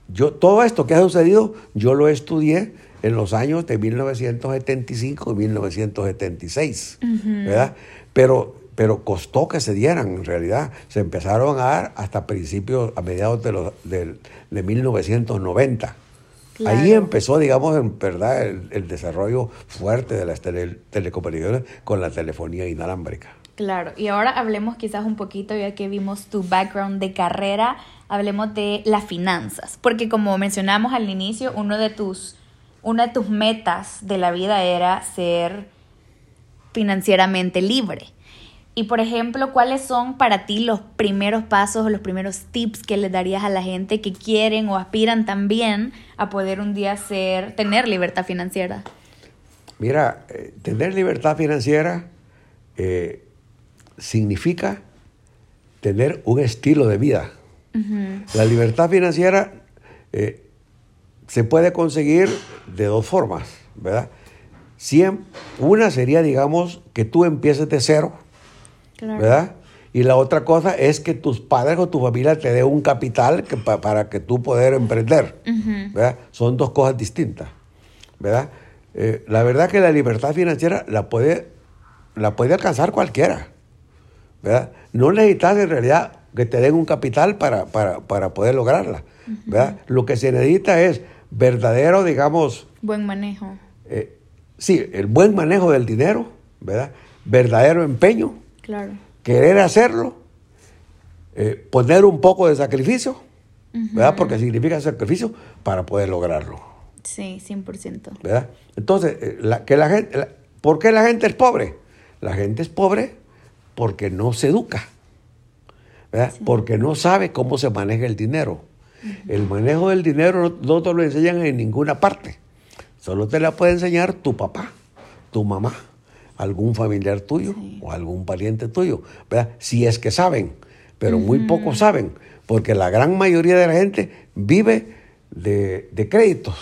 Yo, todo esto que ha sucedido, yo lo estudié en los años de 1975 y 1976, uh -huh. ¿verdad? Pero, pero costó que se dieran, en realidad. Se empezaron a dar hasta principios, a mediados de, los, de, de 1990. Claro. Ahí empezó, digamos, en verdad, el, el desarrollo fuerte de las tele, telecomunicaciones con la telefonía inalámbrica. Claro, y ahora hablemos quizás un poquito, ya que vimos tu background de carrera, hablemos de las finanzas, porque como mencionamos al inicio, uno de tus, una de tus metas de la vida era ser financieramente libre. Y por ejemplo, ¿cuáles son para ti los primeros pasos o los primeros tips que le darías a la gente que quieren o aspiran también a poder un día ser, tener libertad financiera? Mira, eh, tener libertad financiera eh, significa tener un estilo de vida. Uh -huh. La libertad financiera eh, se puede conseguir de dos formas, ¿verdad? Cien, una sería, digamos, que tú empieces de cero, claro. ¿verdad? Y la otra cosa es que tus padres o tu familia te dé un capital que, pa, para que tú poder emprender, uh -huh. ¿verdad? Son dos cosas distintas, ¿verdad? Eh, la verdad que la libertad financiera la puede, la puede alcanzar cualquiera, ¿verdad? No necesitas en realidad que te den un capital para, para, para poder lograrla, ¿verdad? Uh -huh. Lo que se necesita es verdadero, digamos... Buen manejo. Eh, sí, el buen manejo del dinero, ¿verdad? Verdadero empeño. Claro. Querer hacerlo, eh, poner un poco de sacrificio, uh -huh. ¿verdad? Porque significa sacrificio para poder lograrlo. Sí, 100%. ¿Verdad? Entonces, eh, la, que la gente, la, ¿por qué la gente es pobre? La gente es pobre porque no se educa, ¿verdad? Sí. Porque no sabe cómo se maneja el dinero. Uh -huh. El manejo del dinero no, no te lo enseñan en ninguna parte. Solo te la puede enseñar tu papá, tu mamá, algún familiar tuyo sí. o algún pariente tuyo, ¿verdad? Si es que saben, pero uh -huh. muy pocos saben, porque la gran mayoría de la gente vive de, de créditos.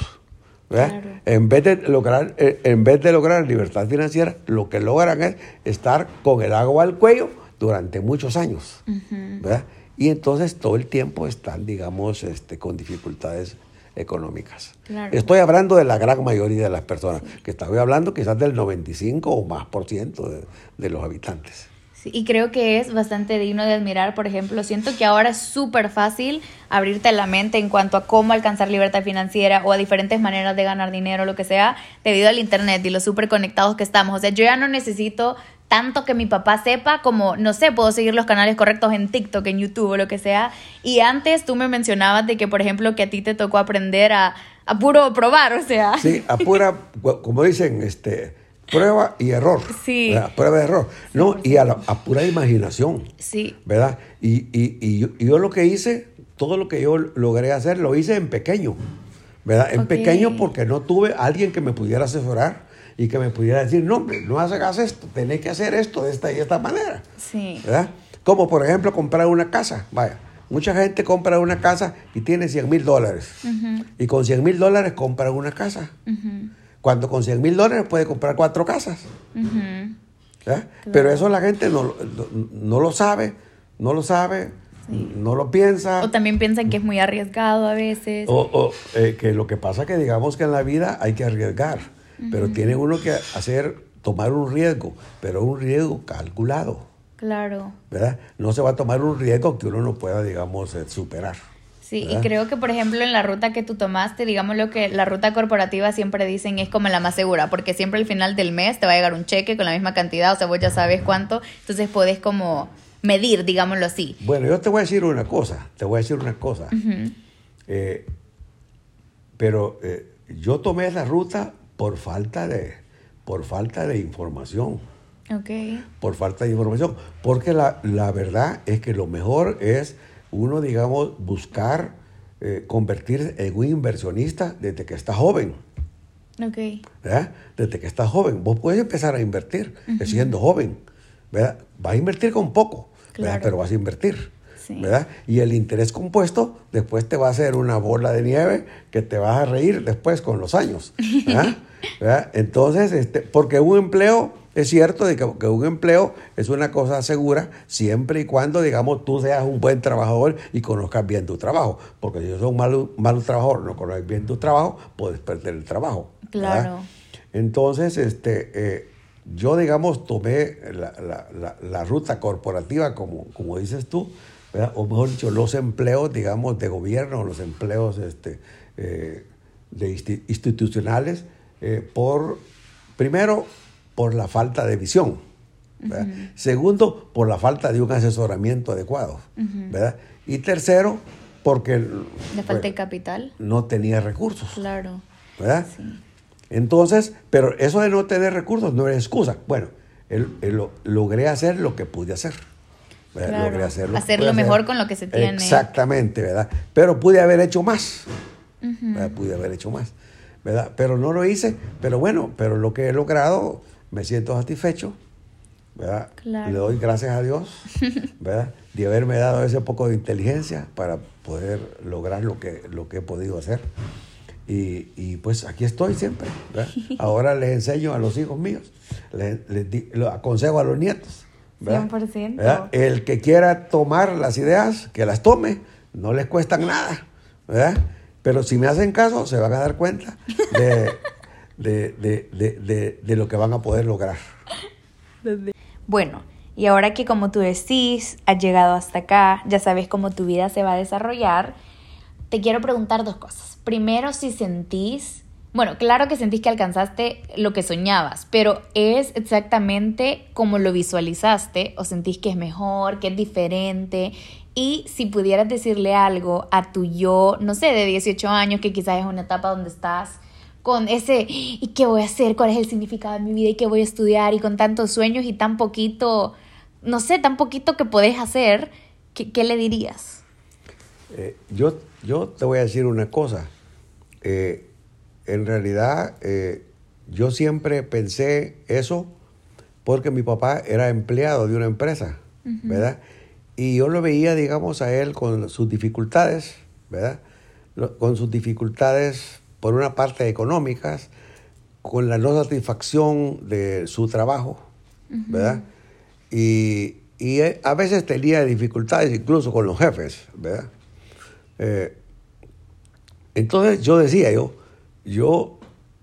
Claro. En, vez de lograr, eh, en vez de lograr libertad financiera, lo que logran es estar con el agua al cuello durante muchos años. Uh -huh. ¿verdad? Y entonces todo el tiempo están, digamos, este, con dificultades económicas. Claro. Estoy hablando de la gran mayoría de las personas, sí. que estoy hablando quizás del 95 o más por ciento de, de los habitantes. Sí, y creo que es bastante digno de admirar, por ejemplo, siento que ahora es súper fácil abrirte la mente en cuanto a cómo alcanzar libertad financiera o a diferentes maneras de ganar dinero, lo que sea, debido al Internet y lo súper conectados que estamos. O sea, yo ya no necesito tanto que mi papá sepa como, no sé, puedo seguir los canales correctos en TikTok, en YouTube o lo que sea. Y antes tú me mencionabas de que, por ejemplo, que a ti te tocó aprender a, a puro probar, o sea. Sí, a pura, como dicen, este, prueba y error. Sí. ¿verdad? Prueba y error. No, y a, la, a, pura imaginación. Sí. ¿Verdad? Y, y, y, yo, yo, lo que hice, todo lo que yo logré hacer, lo hice en pequeño. ¿Verdad? En okay. pequeño porque no tuve alguien que me pudiera asesorar y que me pudiera decir, no, hombre, no hagas esto, tenés que hacer esto de esta y esta manera. Sí. ¿Verdad? Como por ejemplo comprar una casa. Vaya, mucha gente compra una casa y tiene 100 mil dólares. Uh -huh. Y con 100 mil dólares compra una casa. Uh -huh. Cuando con 100 mil dólares puede comprar cuatro casas. Uh -huh. claro. Pero eso la gente no, no, no, lo sabe, no lo sabe, sí. no lo piensa. O también piensan que es muy arriesgado a veces. O, o eh, que lo que pasa que digamos que en la vida hay que arriesgar. Pero tiene uno que hacer, tomar un riesgo, pero un riesgo calculado. Claro. ¿verdad? No se va a tomar un riesgo que uno no pueda, digamos, eh, superar. Sí, y creo que por ejemplo en la ruta que tú tomaste, digamos lo que la ruta corporativa siempre dicen es como la más segura, porque siempre al final del mes te va a llegar un cheque con la misma cantidad, o sea, vos ya sabes cuánto, entonces podés como medir, digámoslo así. Bueno, yo te voy a decir una cosa, te voy a decir una cosa. Eh, pero eh, yo tomé la ruta por falta de, por falta de información. Okay. Por falta de información. Porque la, la verdad es que lo mejor es uno, digamos, buscar eh, convertirse en un inversionista desde que está joven. Ok. ¿verdad? Desde que está joven. Vos puedes empezar a invertir siendo joven. ¿verdad? Vas a invertir con poco, ¿verdad? pero vas a invertir. Sí. ¿verdad? Y el interés compuesto después te va a hacer una bola de nieve que te vas a reír después con los años. ¿verdad? ¿verdad? Entonces, este, porque un empleo, es cierto de que, que, un empleo es una cosa segura siempre y cuando, digamos, tú seas un buen trabajador y conozcas bien tu trabajo. Porque si yo soy un mal, mal trabajador, no conoces bien tu trabajo, puedes perder el trabajo. ¿verdad? Claro. Entonces, este, eh, yo, digamos, tomé la, la, la, la, ruta corporativa, como, como dices tú, ¿verdad? o mejor dicho, los empleos, digamos, de gobierno, los empleos este, eh, de institucionales, eh, por, primero, por la falta de visión. Uh -huh. Segundo, por la falta de un asesoramiento adecuado. Uh -huh. ¿verdad? Y tercero, porque... La falta de capital. No tenía recursos. Claro. ¿Verdad? Sí. Entonces, pero eso de no tener recursos no es excusa. Bueno, él, él lo, logré hacer lo que pude hacer. Claro. Logré hacer lo Hacerlo mejor hacer. con lo que se tiene. Exactamente, ¿verdad? Pero pude haber hecho más. Uh -huh. Pude haber hecho más. ¿Verdad? Pero no lo hice. Pero bueno, pero lo que he logrado, me siento satisfecho. ¿verdad? Claro. Y le doy gracias a Dios, ¿verdad? De haberme dado ese poco de inteligencia para poder lograr lo que, lo que he podido hacer. Y, y, pues aquí estoy siempre. ¿verdad? Ahora les enseño a los hijos míos, les, les, di, les aconsejo a los nietos. ¿verdad? 100%. ¿verdad? El que quiera tomar las ideas, que las tome, no les cuestan nada. ¿verdad? Pero si me hacen caso, se van a dar cuenta de, de, de, de lo que van a poder lograr. Bueno, y ahora que como tú decís, has llegado hasta acá, ya sabes cómo tu vida se va a desarrollar, te quiero preguntar dos cosas. Primero, si sentís, bueno, claro que sentís que alcanzaste lo que soñabas, pero ¿es exactamente como lo visualizaste o sentís que es mejor, que es diferente? Y si pudieras decirle algo a tu yo, no sé, de 18 años, que quizás es una etapa donde estás con ese, ¿y qué voy a hacer? ¿Cuál es el significado de mi vida? ¿Y qué voy a estudiar? Y con tantos sueños y tan poquito, no sé, tan poquito que podés hacer, ¿qué, qué le dirías? Eh, yo, yo te voy a decir una cosa. Eh, en realidad, eh, yo siempre pensé eso porque mi papá era empleado de una empresa, uh -huh. ¿verdad? Y yo lo veía, digamos, a él con sus dificultades, ¿verdad? Con sus dificultades, por una parte, económicas, con la no satisfacción de su trabajo, uh -huh. ¿verdad? Y, y, a veces tenía dificultades incluso con los jefes, ¿verdad? Eh, entonces yo decía, yo, yo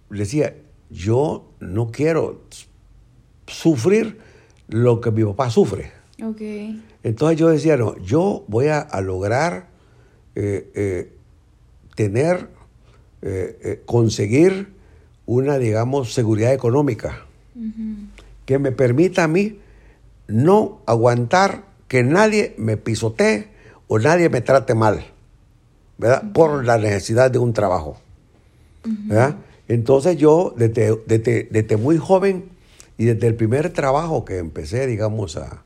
decía, yo no quiero sufrir lo que mi papá sufre. Okay. Entonces yo decía, no, yo voy a, a lograr eh, eh, tener, eh, conseguir una, digamos, seguridad económica uh -huh. que me permita a mí no aguantar que nadie me pisotee o nadie me trate mal, ¿verdad? Uh -huh. Por la necesidad de un trabajo, uh -huh. ¿verdad? Entonces yo, desde, desde, desde muy joven y desde el primer trabajo que empecé, digamos, a,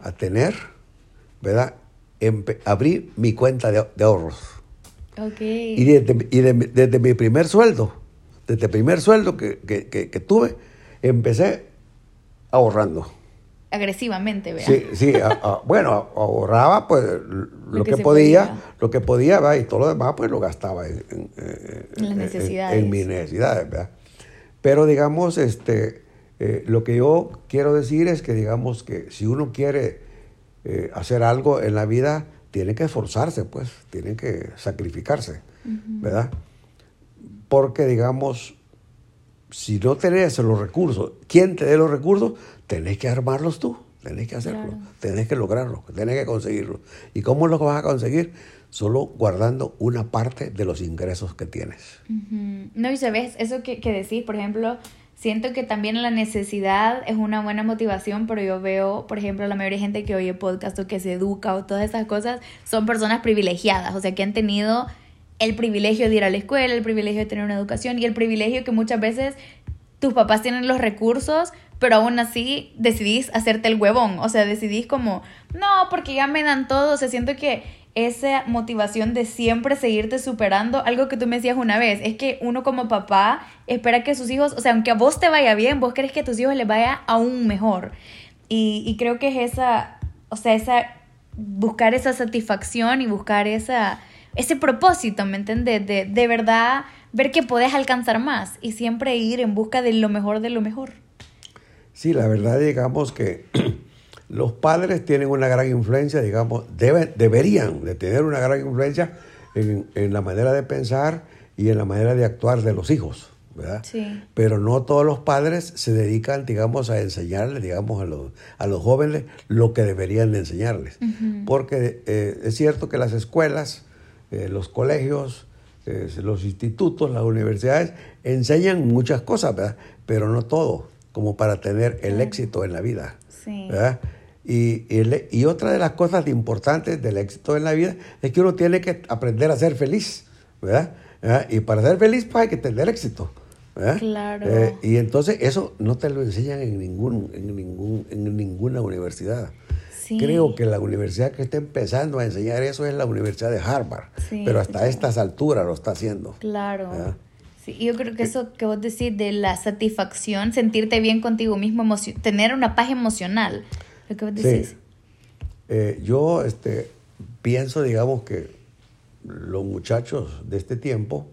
a tener, ¿verdad? Empe abrí mi cuenta de, de ahorros. Okay. Y, desde, y de, desde mi primer sueldo, desde el primer sueldo que, que, que, que tuve, empecé ahorrando. Agresivamente, ¿verdad? Sí, sí a, a, bueno, ahorraba pues lo, lo que, podía, podía, lo que podía, ¿verdad? Y todo lo demás pues lo gastaba en, en, en las necesidades. En, en, mis necesidades, ¿verdad? Pero digamos, este, eh, lo que yo quiero decir es que digamos que si uno quiere eh, hacer algo en la vida, tiene que esforzarse, pues, tiene que sacrificarse, uh -huh. ¿verdad? Porque digamos, si no tenés los recursos, ¿quién te dé los recursos? Tenés que armarlos tú, tenés que hacerlo, tenés que lograrlo, tenés que conseguirlo. ¿Y cómo lo vas a conseguir? Solo guardando una parte de los ingresos que tienes. No, y sabes, eso que, que decís, por ejemplo, siento que también la necesidad es una buena motivación, pero yo veo, por ejemplo, la mayoría de gente que oye podcast o que se educa o todas esas cosas son personas privilegiadas, o sea, que han tenido el privilegio de ir a la escuela, el privilegio de tener una educación y el privilegio que muchas veces tus papás tienen los recursos, pero aún así decidís hacerte el huevón, o sea, decidís como, no, porque ya me dan todo, o sea, siento que esa motivación de siempre seguirte superando, algo que tú me decías una vez, es que uno como papá espera que sus hijos, o sea, aunque a vos te vaya bien, vos crees que a tus hijos les vaya aún mejor. Y, y creo que es esa, o sea, esa, buscar esa satisfacción y buscar esa, ese propósito, ¿me entiendes? De, de verdad ver que puedes alcanzar más y siempre ir en busca de lo mejor de lo mejor. Sí, la verdad digamos que los padres tienen una gran influencia, digamos, deben, deberían de tener una gran influencia en, en, la manera de pensar y en la manera de actuar de los hijos, ¿verdad? Sí. Pero no todos los padres se dedican, digamos, a enseñarles, digamos, a los, a los jóvenes lo que deberían de enseñarles. Uh -huh. Porque eh, es cierto que las escuelas, eh, los colegios, eh, los institutos, las universidades enseñan muchas cosas, ¿verdad? Pero no todo, como para tener el éxito en la vida. Sí. Y, y, y, otra de las cosas importantes del éxito en la vida es que uno tiene que aprender a ser feliz, ¿verdad? ¿verdad? Y para ser feliz, pues hay que tener éxito. ¿verdad? Claro. Eh, y entonces eso no te lo enseñan en, ningún, en, ningún, en ninguna universidad. Sí. Creo que la universidad que está empezando a enseñar eso es la Universidad de Harvard, Sí, pero hasta estas alturas lo está haciendo. Claro. ¿verdad? Sí, yo creo que eso que vos decís de la satisfacción, sentirte bien contigo mismo, tener una paz emocional, lo que vos decís. Sí. Eh, yo este, pienso, digamos, que los muchachos de este tiempo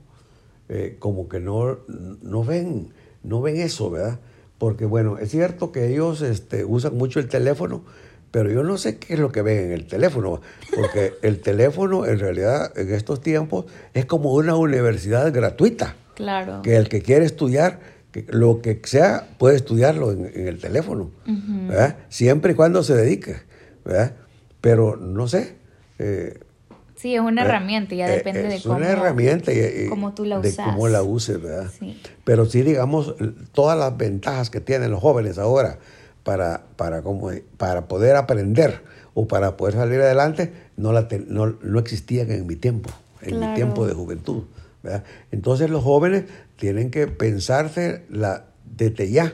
eh, como que no, no, ven, no ven eso, ¿verdad? Porque, bueno, es cierto que ellos este, usan mucho el teléfono, pero yo no sé qué es lo que ven en el teléfono, porque el teléfono en realidad en estos tiempos es como una universidad gratuita, Claro. que el que quiere estudiar, que lo que sea, puede estudiarlo en, en el teléfono. ¿verdad? Siempre y cuando se dedique, ¿verdad? Pero no sé. eh, Sí, es una herramienta, ya eh, depende de es cómo, una herramienta y, y cómo tú la de usas. cómo la uses, ¿verdad? Sí. Pero sí, digamos, todas las ventajas que tienen los jóvenes ahora para, para, como, para poder aprender o para poder salir adelante, no, la te- no, no existían en mi tiempo, en mi tiempo de juventud. Entonces los jóvenes tienen que pensarse desde ya.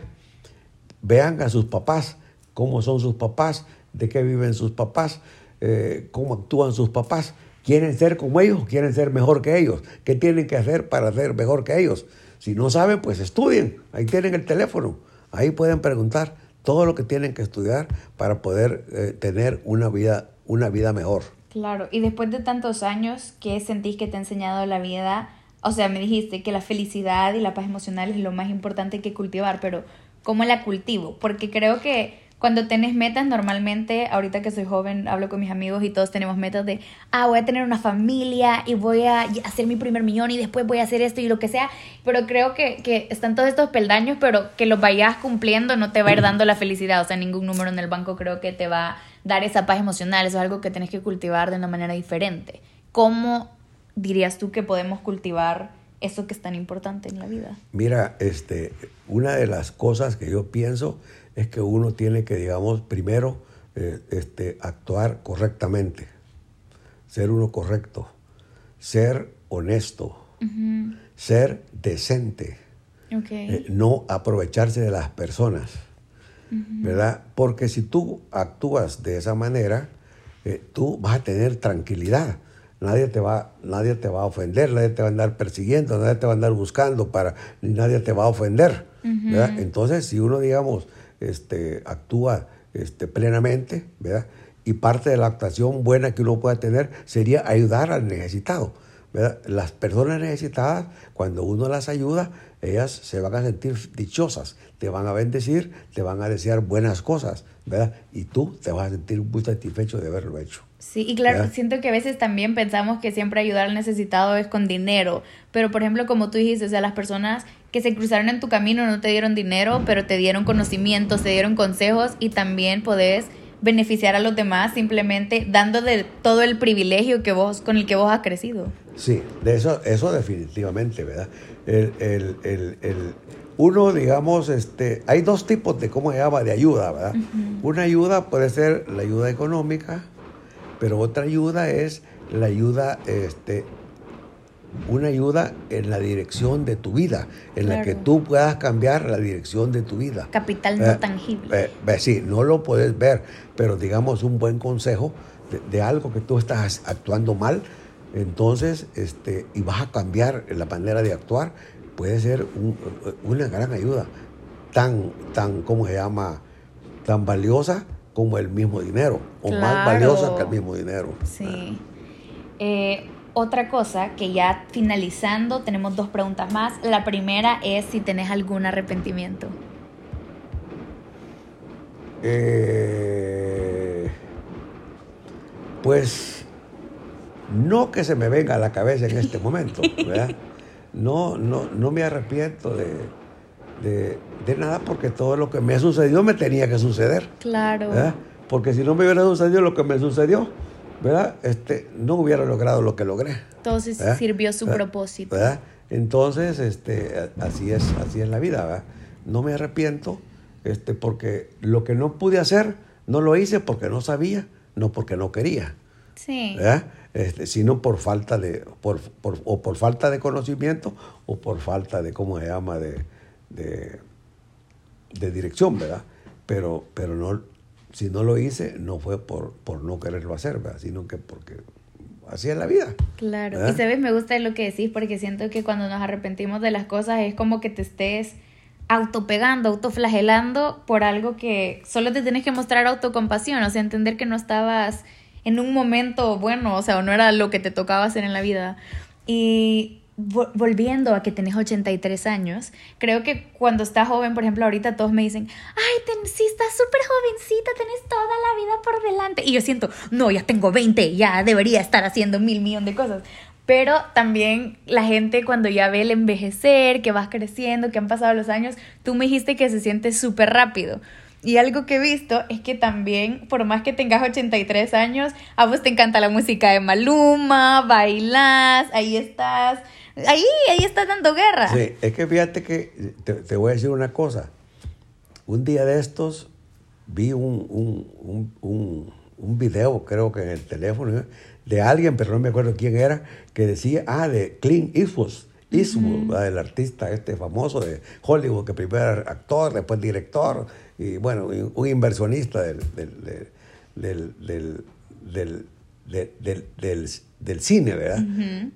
Vean a sus papás, cómo son sus papás, de qué viven sus papás, eh, cómo actúan sus papás. ¿Quieren ser como ellos? ¿Quieren ser mejor que ellos? ¿Qué tienen que hacer para ser mejor que ellos? Si no saben, pues estudien. Ahí tienen el teléfono. Ahí pueden preguntar todo lo que tienen que estudiar para poder eh, tener una vida, una vida mejor. Claro, y después de tantos años, ¿qué sentís que te ha enseñado la vida? O sea, me dijiste que la felicidad y la paz emocional es lo más importante que cultivar, pero ¿cómo la cultivo? Porque creo que cuando tenés metas, normalmente, ahorita que soy joven, hablo con mis amigos y todos tenemos metas de, ah, voy a tener una familia y voy a hacer mi primer millón y después voy a hacer esto y lo que sea. Pero creo que, que están todos estos peldaños, pero que los vayas cumpliendo no te va a ir dando la felicidad. O sea, ningún número en el banco creo que te va a dar esa paz emocional. Eso es algo que tenés que cultivar de una manera diferente. ¿Cómo dirías tú que podemos cultivar eso que es tan importante en la vida? Mira, este, una de las cosas que yo pienso es que uno tiene que, digamos, primero eh, este, actuar correctamente, ser uno correcto, ser honesto, ser decente, eh, no aprovecharse de las personas, ¿verdad? Porque si tú actúas de esa manera, eh, tú vas a tener tranquilidad. Nadie te, va, nadie te va a ofender, nadie te va a andar persiguiendo, nadie te va a andar buscando, para, ni nadie te va a ofender. ¿verdad? Entonces, si uno, digamos, este, actúa este, plenamente, ¿verdad? y parte de la actuación buena que uno puede tener sería ayudar al necesitado. Las personas necesitadas, cuando uno las ayuda, ellas se van a sentir dichosas, te van a bendecir, te van a desear buenas cosas, ¿verdad? Y tú te vas a sentir muy satisfecho de haberlo hecho. Sí, y claro, siento que a veces también pensamos que siempre ayudar al necesitado es con dinero, pero por ejemplo, como tú dijiste, o sea, las personas que se cruzaron en tu camino no te dieron dinero, pero te dieron conocimientos, te dieron consejos y también podés beneficiar a los demás simplemente dando de todo el privilegio que vos, con el que vos has crecido. Sí, de eso, eso definitivamente, ¿verdad? El, el, el, el, uno, digamos, este, hay dos tipos de, ¿cómo se llama?, de ayuda, ¿verdad? Una ayuda puede ser la ayuda económica, pero otra ayuda es la ayuda este, una ayuda en la dirección de tu vida, en la que tú puedas cambiar la dirección de tu vida. Capital no eh, tangible. Eh, sí, no lo puedes ver, pero digamos un buen consejo de, algo que tú estás actuando mal, entonces, este, y vas a cambiar la manera de actuar, puede ser una gran ayuda, tan, tan, ¿cómo se llama? Tan valiosa como el mismo dinero, o más valiosa que el mismo dinero. Sí. Eh, otra cosa que ya finalizando, tenemos dos preguntas más. La primera es si tenés algún arrepentimiento. Eh, pues no que se me venga a la cabeza en este momento, ¿verdad? No, no, no me arrepiento de, de, nada porque todo lo que me ha sucedido me tenía que suceder. Claro. Porque si no me hubiera sucedido lo que me sucedió, ¿verdad? Este, no hubiera logrado lo que logré. Entonces sirvió su propósito. Entonces, este, así es, así es la vida, ¿verdad? No me arrepiento, este, porque lo que no pude hacer, no lo hice porque no sabía, no porque no quería. Sí. Este, sino por falta de, por, por, o por falta de conocimiento, o por falta de, ¿cómo se llama?, de, de, de dirección, ¿verdad? Pero, pero no, si no lo hice, no fue por, por no quererlo hacer, sino que porque así es la vida. Claro, y sabes, me gusta lo que decís porque siento que cuando nos arrepentimos de las cosas es como que te estés autopegando, autoflagelando por algo que solo te tienes que mostrar autocompasión, o sea, entender que no estabas en un momento bueno, o sea, o no era lo que te tocaba hacer en la vida. Y volviendo a que tenés 83 años, creo que cuando estás joven, por ejemplo, ahorita todos me dicen, ay, ten, sí, estás súper jovencita, tenés toda la vida por delante. Y yo siento, no, ya tengo 20, ya debería estar haciendo mil millón de cosas. Pero también la gente cuando ya ve el envejecer, que vas creciendo, que han pasado los años, tú me dijiste que se siente súper rápido. Y algo que he visto es que también, por más que tengas 83 años, a vos te encanta la música de Maluma, bailas, ahí estás Ahí, ahí está dando guerra. Sí, es que fíjate que te, voy a decir una cosa. Un día de estos vi un, un, un, un, video, creo que en el teléfono, de alguien, pero no me acuerdo quién era, que decía, ah, de Clint Eastwood. Eastwood, el artista este famoso de Hollywood, que primero era actor, después director, y bueno, un inversionista del, del, del, del cine, ¿verdad?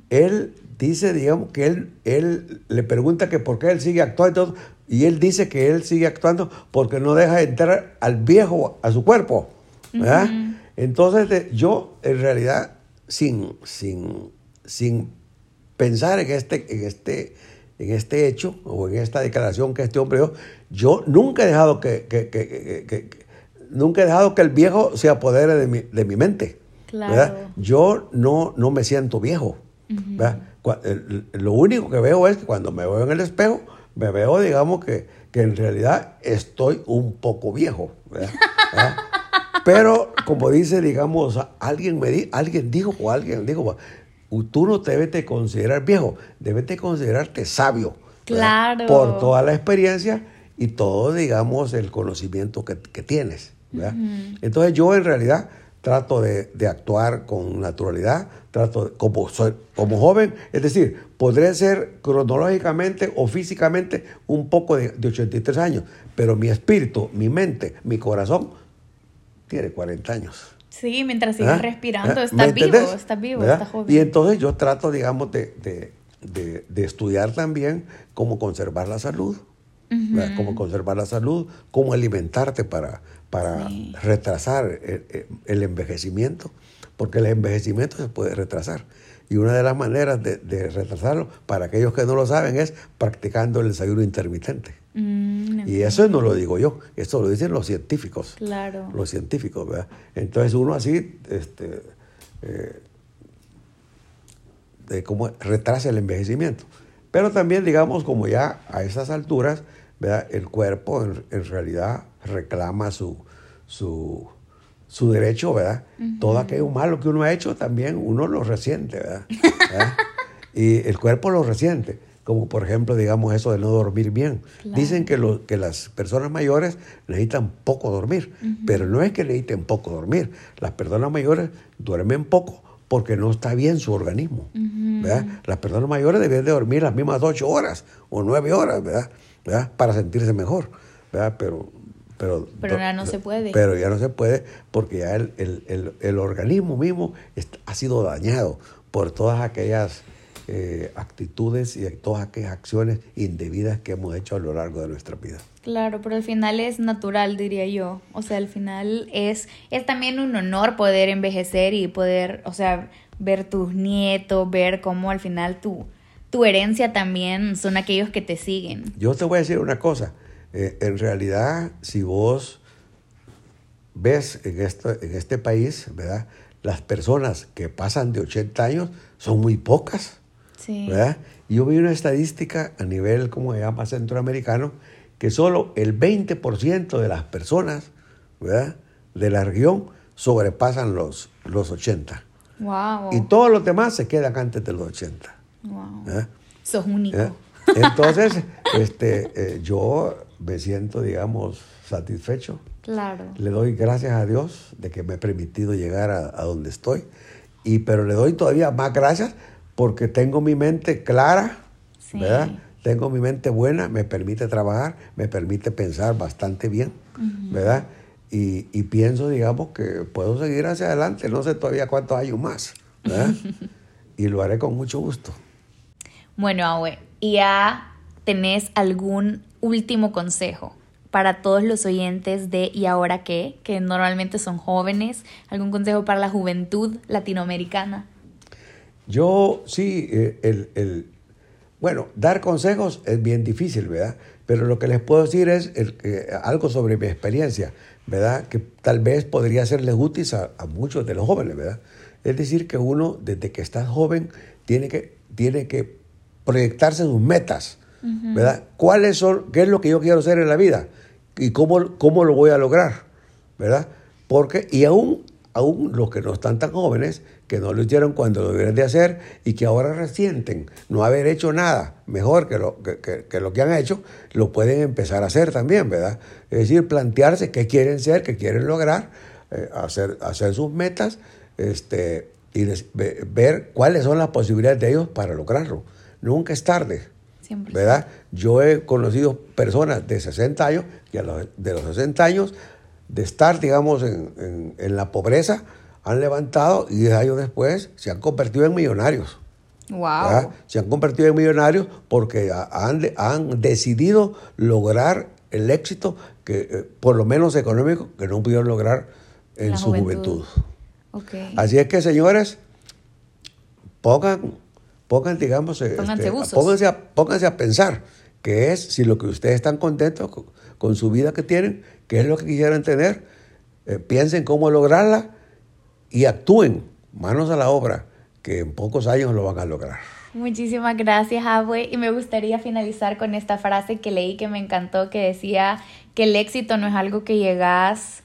Él dice, digamos, que él, él le pregunta que por qué él sigue actuando y él dice que él sigue actuando porque no deja entrar al viejo a su cuerpo. Entonces yo, en realidad, sin, sin, sin pensar en este, en, este, en este hecho o en esta declaración que este hombre dio, yo nunca he dejado que, que, que, nunca he dejado que el viejo se apodere de mi, de mi mente. Yo no, no me siento viejo. Lo único que veo es que cuando me veo en el espejo, me veo, digamos, que, que en realidad estoy un poco viejo. Pero, como dice, digamos, alguien, me di, alguien dijo, o alguien dijo, tú no debes de considerar viejo, debes de considerarte sabio. Claro. Por toda la experiencia y todo, digamos, el conocimiento que, tienes. Entonces yo en realidad trato de, actuar con naturalidad, trato como, soy, como joven, es decir, podré ser cronológicamente o físicamente un poco de, 83 años, pero mi espíritu, mi mente, mi corazón tiene 40 años. Sí, mientras sigues ¿Ah? respirando, ¿Ah? estás vivo, estás vivo, estás joven. Y entonces yo trato, digamos, de, estudiar también cómo conservar la salud, cómo conservar la salud, cómo alimentarte para, para retrasar el, envejecimiento, porque el envejecimiento se puede retrasar. Y una de las maneras de, de retrasarlo, para aquellos que no lo saben, es practicando el desayuno intermitente. Mm, Y eso no lo digo yo, eso lo dicen los científicos. Claro. Los científicos, ¿verdad? Entonces uno así, este, eh, de cómo retrasa el envejecimiento. Pero también, digamos, como ya a esas alturas, ¿verdad? el cuerpo en, en realidad reclama su, su, su derecho, ¿verdad? Todo aquello malo que uno ha hecho también uno lo resiente, ¿verdad? ¿verdad? y el cuerpo lo resiente. Como por ejemplo, digamos, eso de no dormir bien. Claro. Dicen que, lo, que las personas mayores necesitan poco dormir, pero no es que necesiten poco dormir. Las personas mayores duermen poco porque no está bien su organismo. ¿verdad? Las personas mayores deben de dormir las mismas ocho horas o nueve horas, ¿verdad? ¿verdad? Para sentirse mejor, ¿verdad? Pero, pero, Pero ya no se puede. Pero ya no se puede porque ya el, el- el- el organismo mismo ha sido dañado por todas aquellas eh, actitudes y todas aquellas acciones indebidas que hemos hecho a lo largo de nuestra vida. Claro, pero al final es natural, diría yo. O sea, al final es, es también un honor poder envejecer y poder, o sea, ver tus nietos, ver cómo al final tu, tu herencia también son aquellos que te siguen. Yo te voy a decir una cosa. Eh, en realidad, si vos ves en, esto, en este país, ¿verdad? Las personas que pasan de 80 años son muy pocas, Sí. ¿verdad? Y yo vi una estadística a nivel, como se llama, centroamericano, que solo el 20% de las personas, ¿verdad? De la región sobrepasan los, los 80. Wow. Y todos los demás se quedan antes de los 80. Wow. ¿verdad? Sos único. ¿Eh? Entonces, este, eh, yo me siento, digamos, satisfecho. Claro. Le doy gracias a Dios de que me ha permitido llegar a, a donde estoy. Y, pero le doy todavía más gracias porque tengo mi mente clara, Sí. ¿verdad? Tengo mi mente buena, me permite trabajar, me permite pensar bastante bien, ¿verdad? Y, y pienso, digamos, que puedo seguir hacia adelante, no sé todavía cuántos años más, ¿verdad? y lo haré con mucho gusto. Bueno, Abue, ¿y ya tenés algún último consejo para todos los oyentes de ¿Y ahora qué? Que normalmente son jóvenes. ¿Algún consejo para la juventud latinoamericana? Yo sí, eh, el, el- bueno, dar consejos es bien difícil, ¿verdad? Pero lo que les puedo decir es que- algo sobre mi experiencia, ¿verdad? Que tal vez podría serles útil a, a muchos de los jóvenes, ¿verdad? Es decir, que uno desde que está joven tiene que, tiene que proyectarse sus metas, ¿verdad? ¿Cuáles son, qué es lo que yo quiero hacer en la vida? ¿Y cómo, cómo lo voy a lograr? ¿verdad? Porque, y aún, aún los que no están tan jóvenes, que no lo hicieron cuando lo debieron de hacer y que ahora resienten no haber hecho nada mejor que lo que, lo que han hecho, lo pueden empezar a hacer también, ¿verdad? Es decir, plantearse qué quieren ser, qué quieren lograr, eh, hacer, hacer sus metas este, y ver cuáles son las posibilidades de ellos para lograrlo. Nunca es tarde. 100%. ¿verdad? Yo he conocido personas de 60 años que a los, de los 60 años de estar, digamos, en, en- en la pobreza, han levantado y 10 años después se han convertido en millonarios. Wow. Se han convertido en millonarios porque ha- han, han decidido lograr el éxito, que, eh, por lo menos económico, que no pudieron lograr en La su juventud. Así es que, señores, pongan, pongan digamos, eh, Pónganse pónganse, a, pónganse a pensar qué es, si lo que ustedes están contentos con, con su vida que tienen, qué es lo que quisieran tener, eh, piensen cómo lograrla y actúen, manos a la obra, que en pocos años lo van a lograr. Muchísimas gracias, Abue. Y me gustaría finalizar con esta frase que leí que me encantó, que decía que el éxito no es algo que llegas,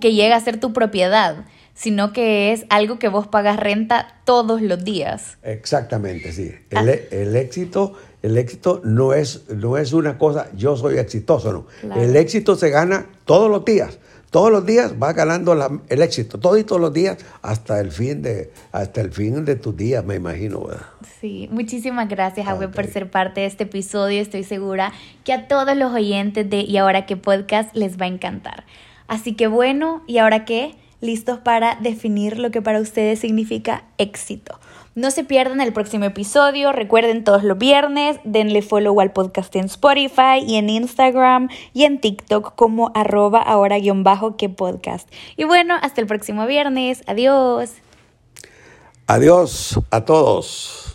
que llega a ser tu propiedad, sino que es algo que vos pagas renta todos los días. Exactamente, sí. El, e- el éxito, el éxito no es, no es una cosa, yo soy exitoso, no. Claro. El éxito se gana todos los días. Todos los días vas ganando la- el éxito, todos y todos los días hasta el fin de, hasta el fin de tus días, me imagino, ¿verdad? Sí, muchísimas gracias, Abue, por ser parte de este episodio. Estoy segura que a todos los oyentes de Y ahora qué podcast les va a encantar. Así que bueno, ¿y ahora qué? Listos para definir lo que para ustedes significa éxito. No se pierdan el próximo episodio. Recuerden todos los viernes, denle follow al podcast en Spotify y en Instagram y en TikTok como arroba ahora guion bajo que podcast. Y bueno, hasta el próximo viernes. Adiós. Adiós a todos.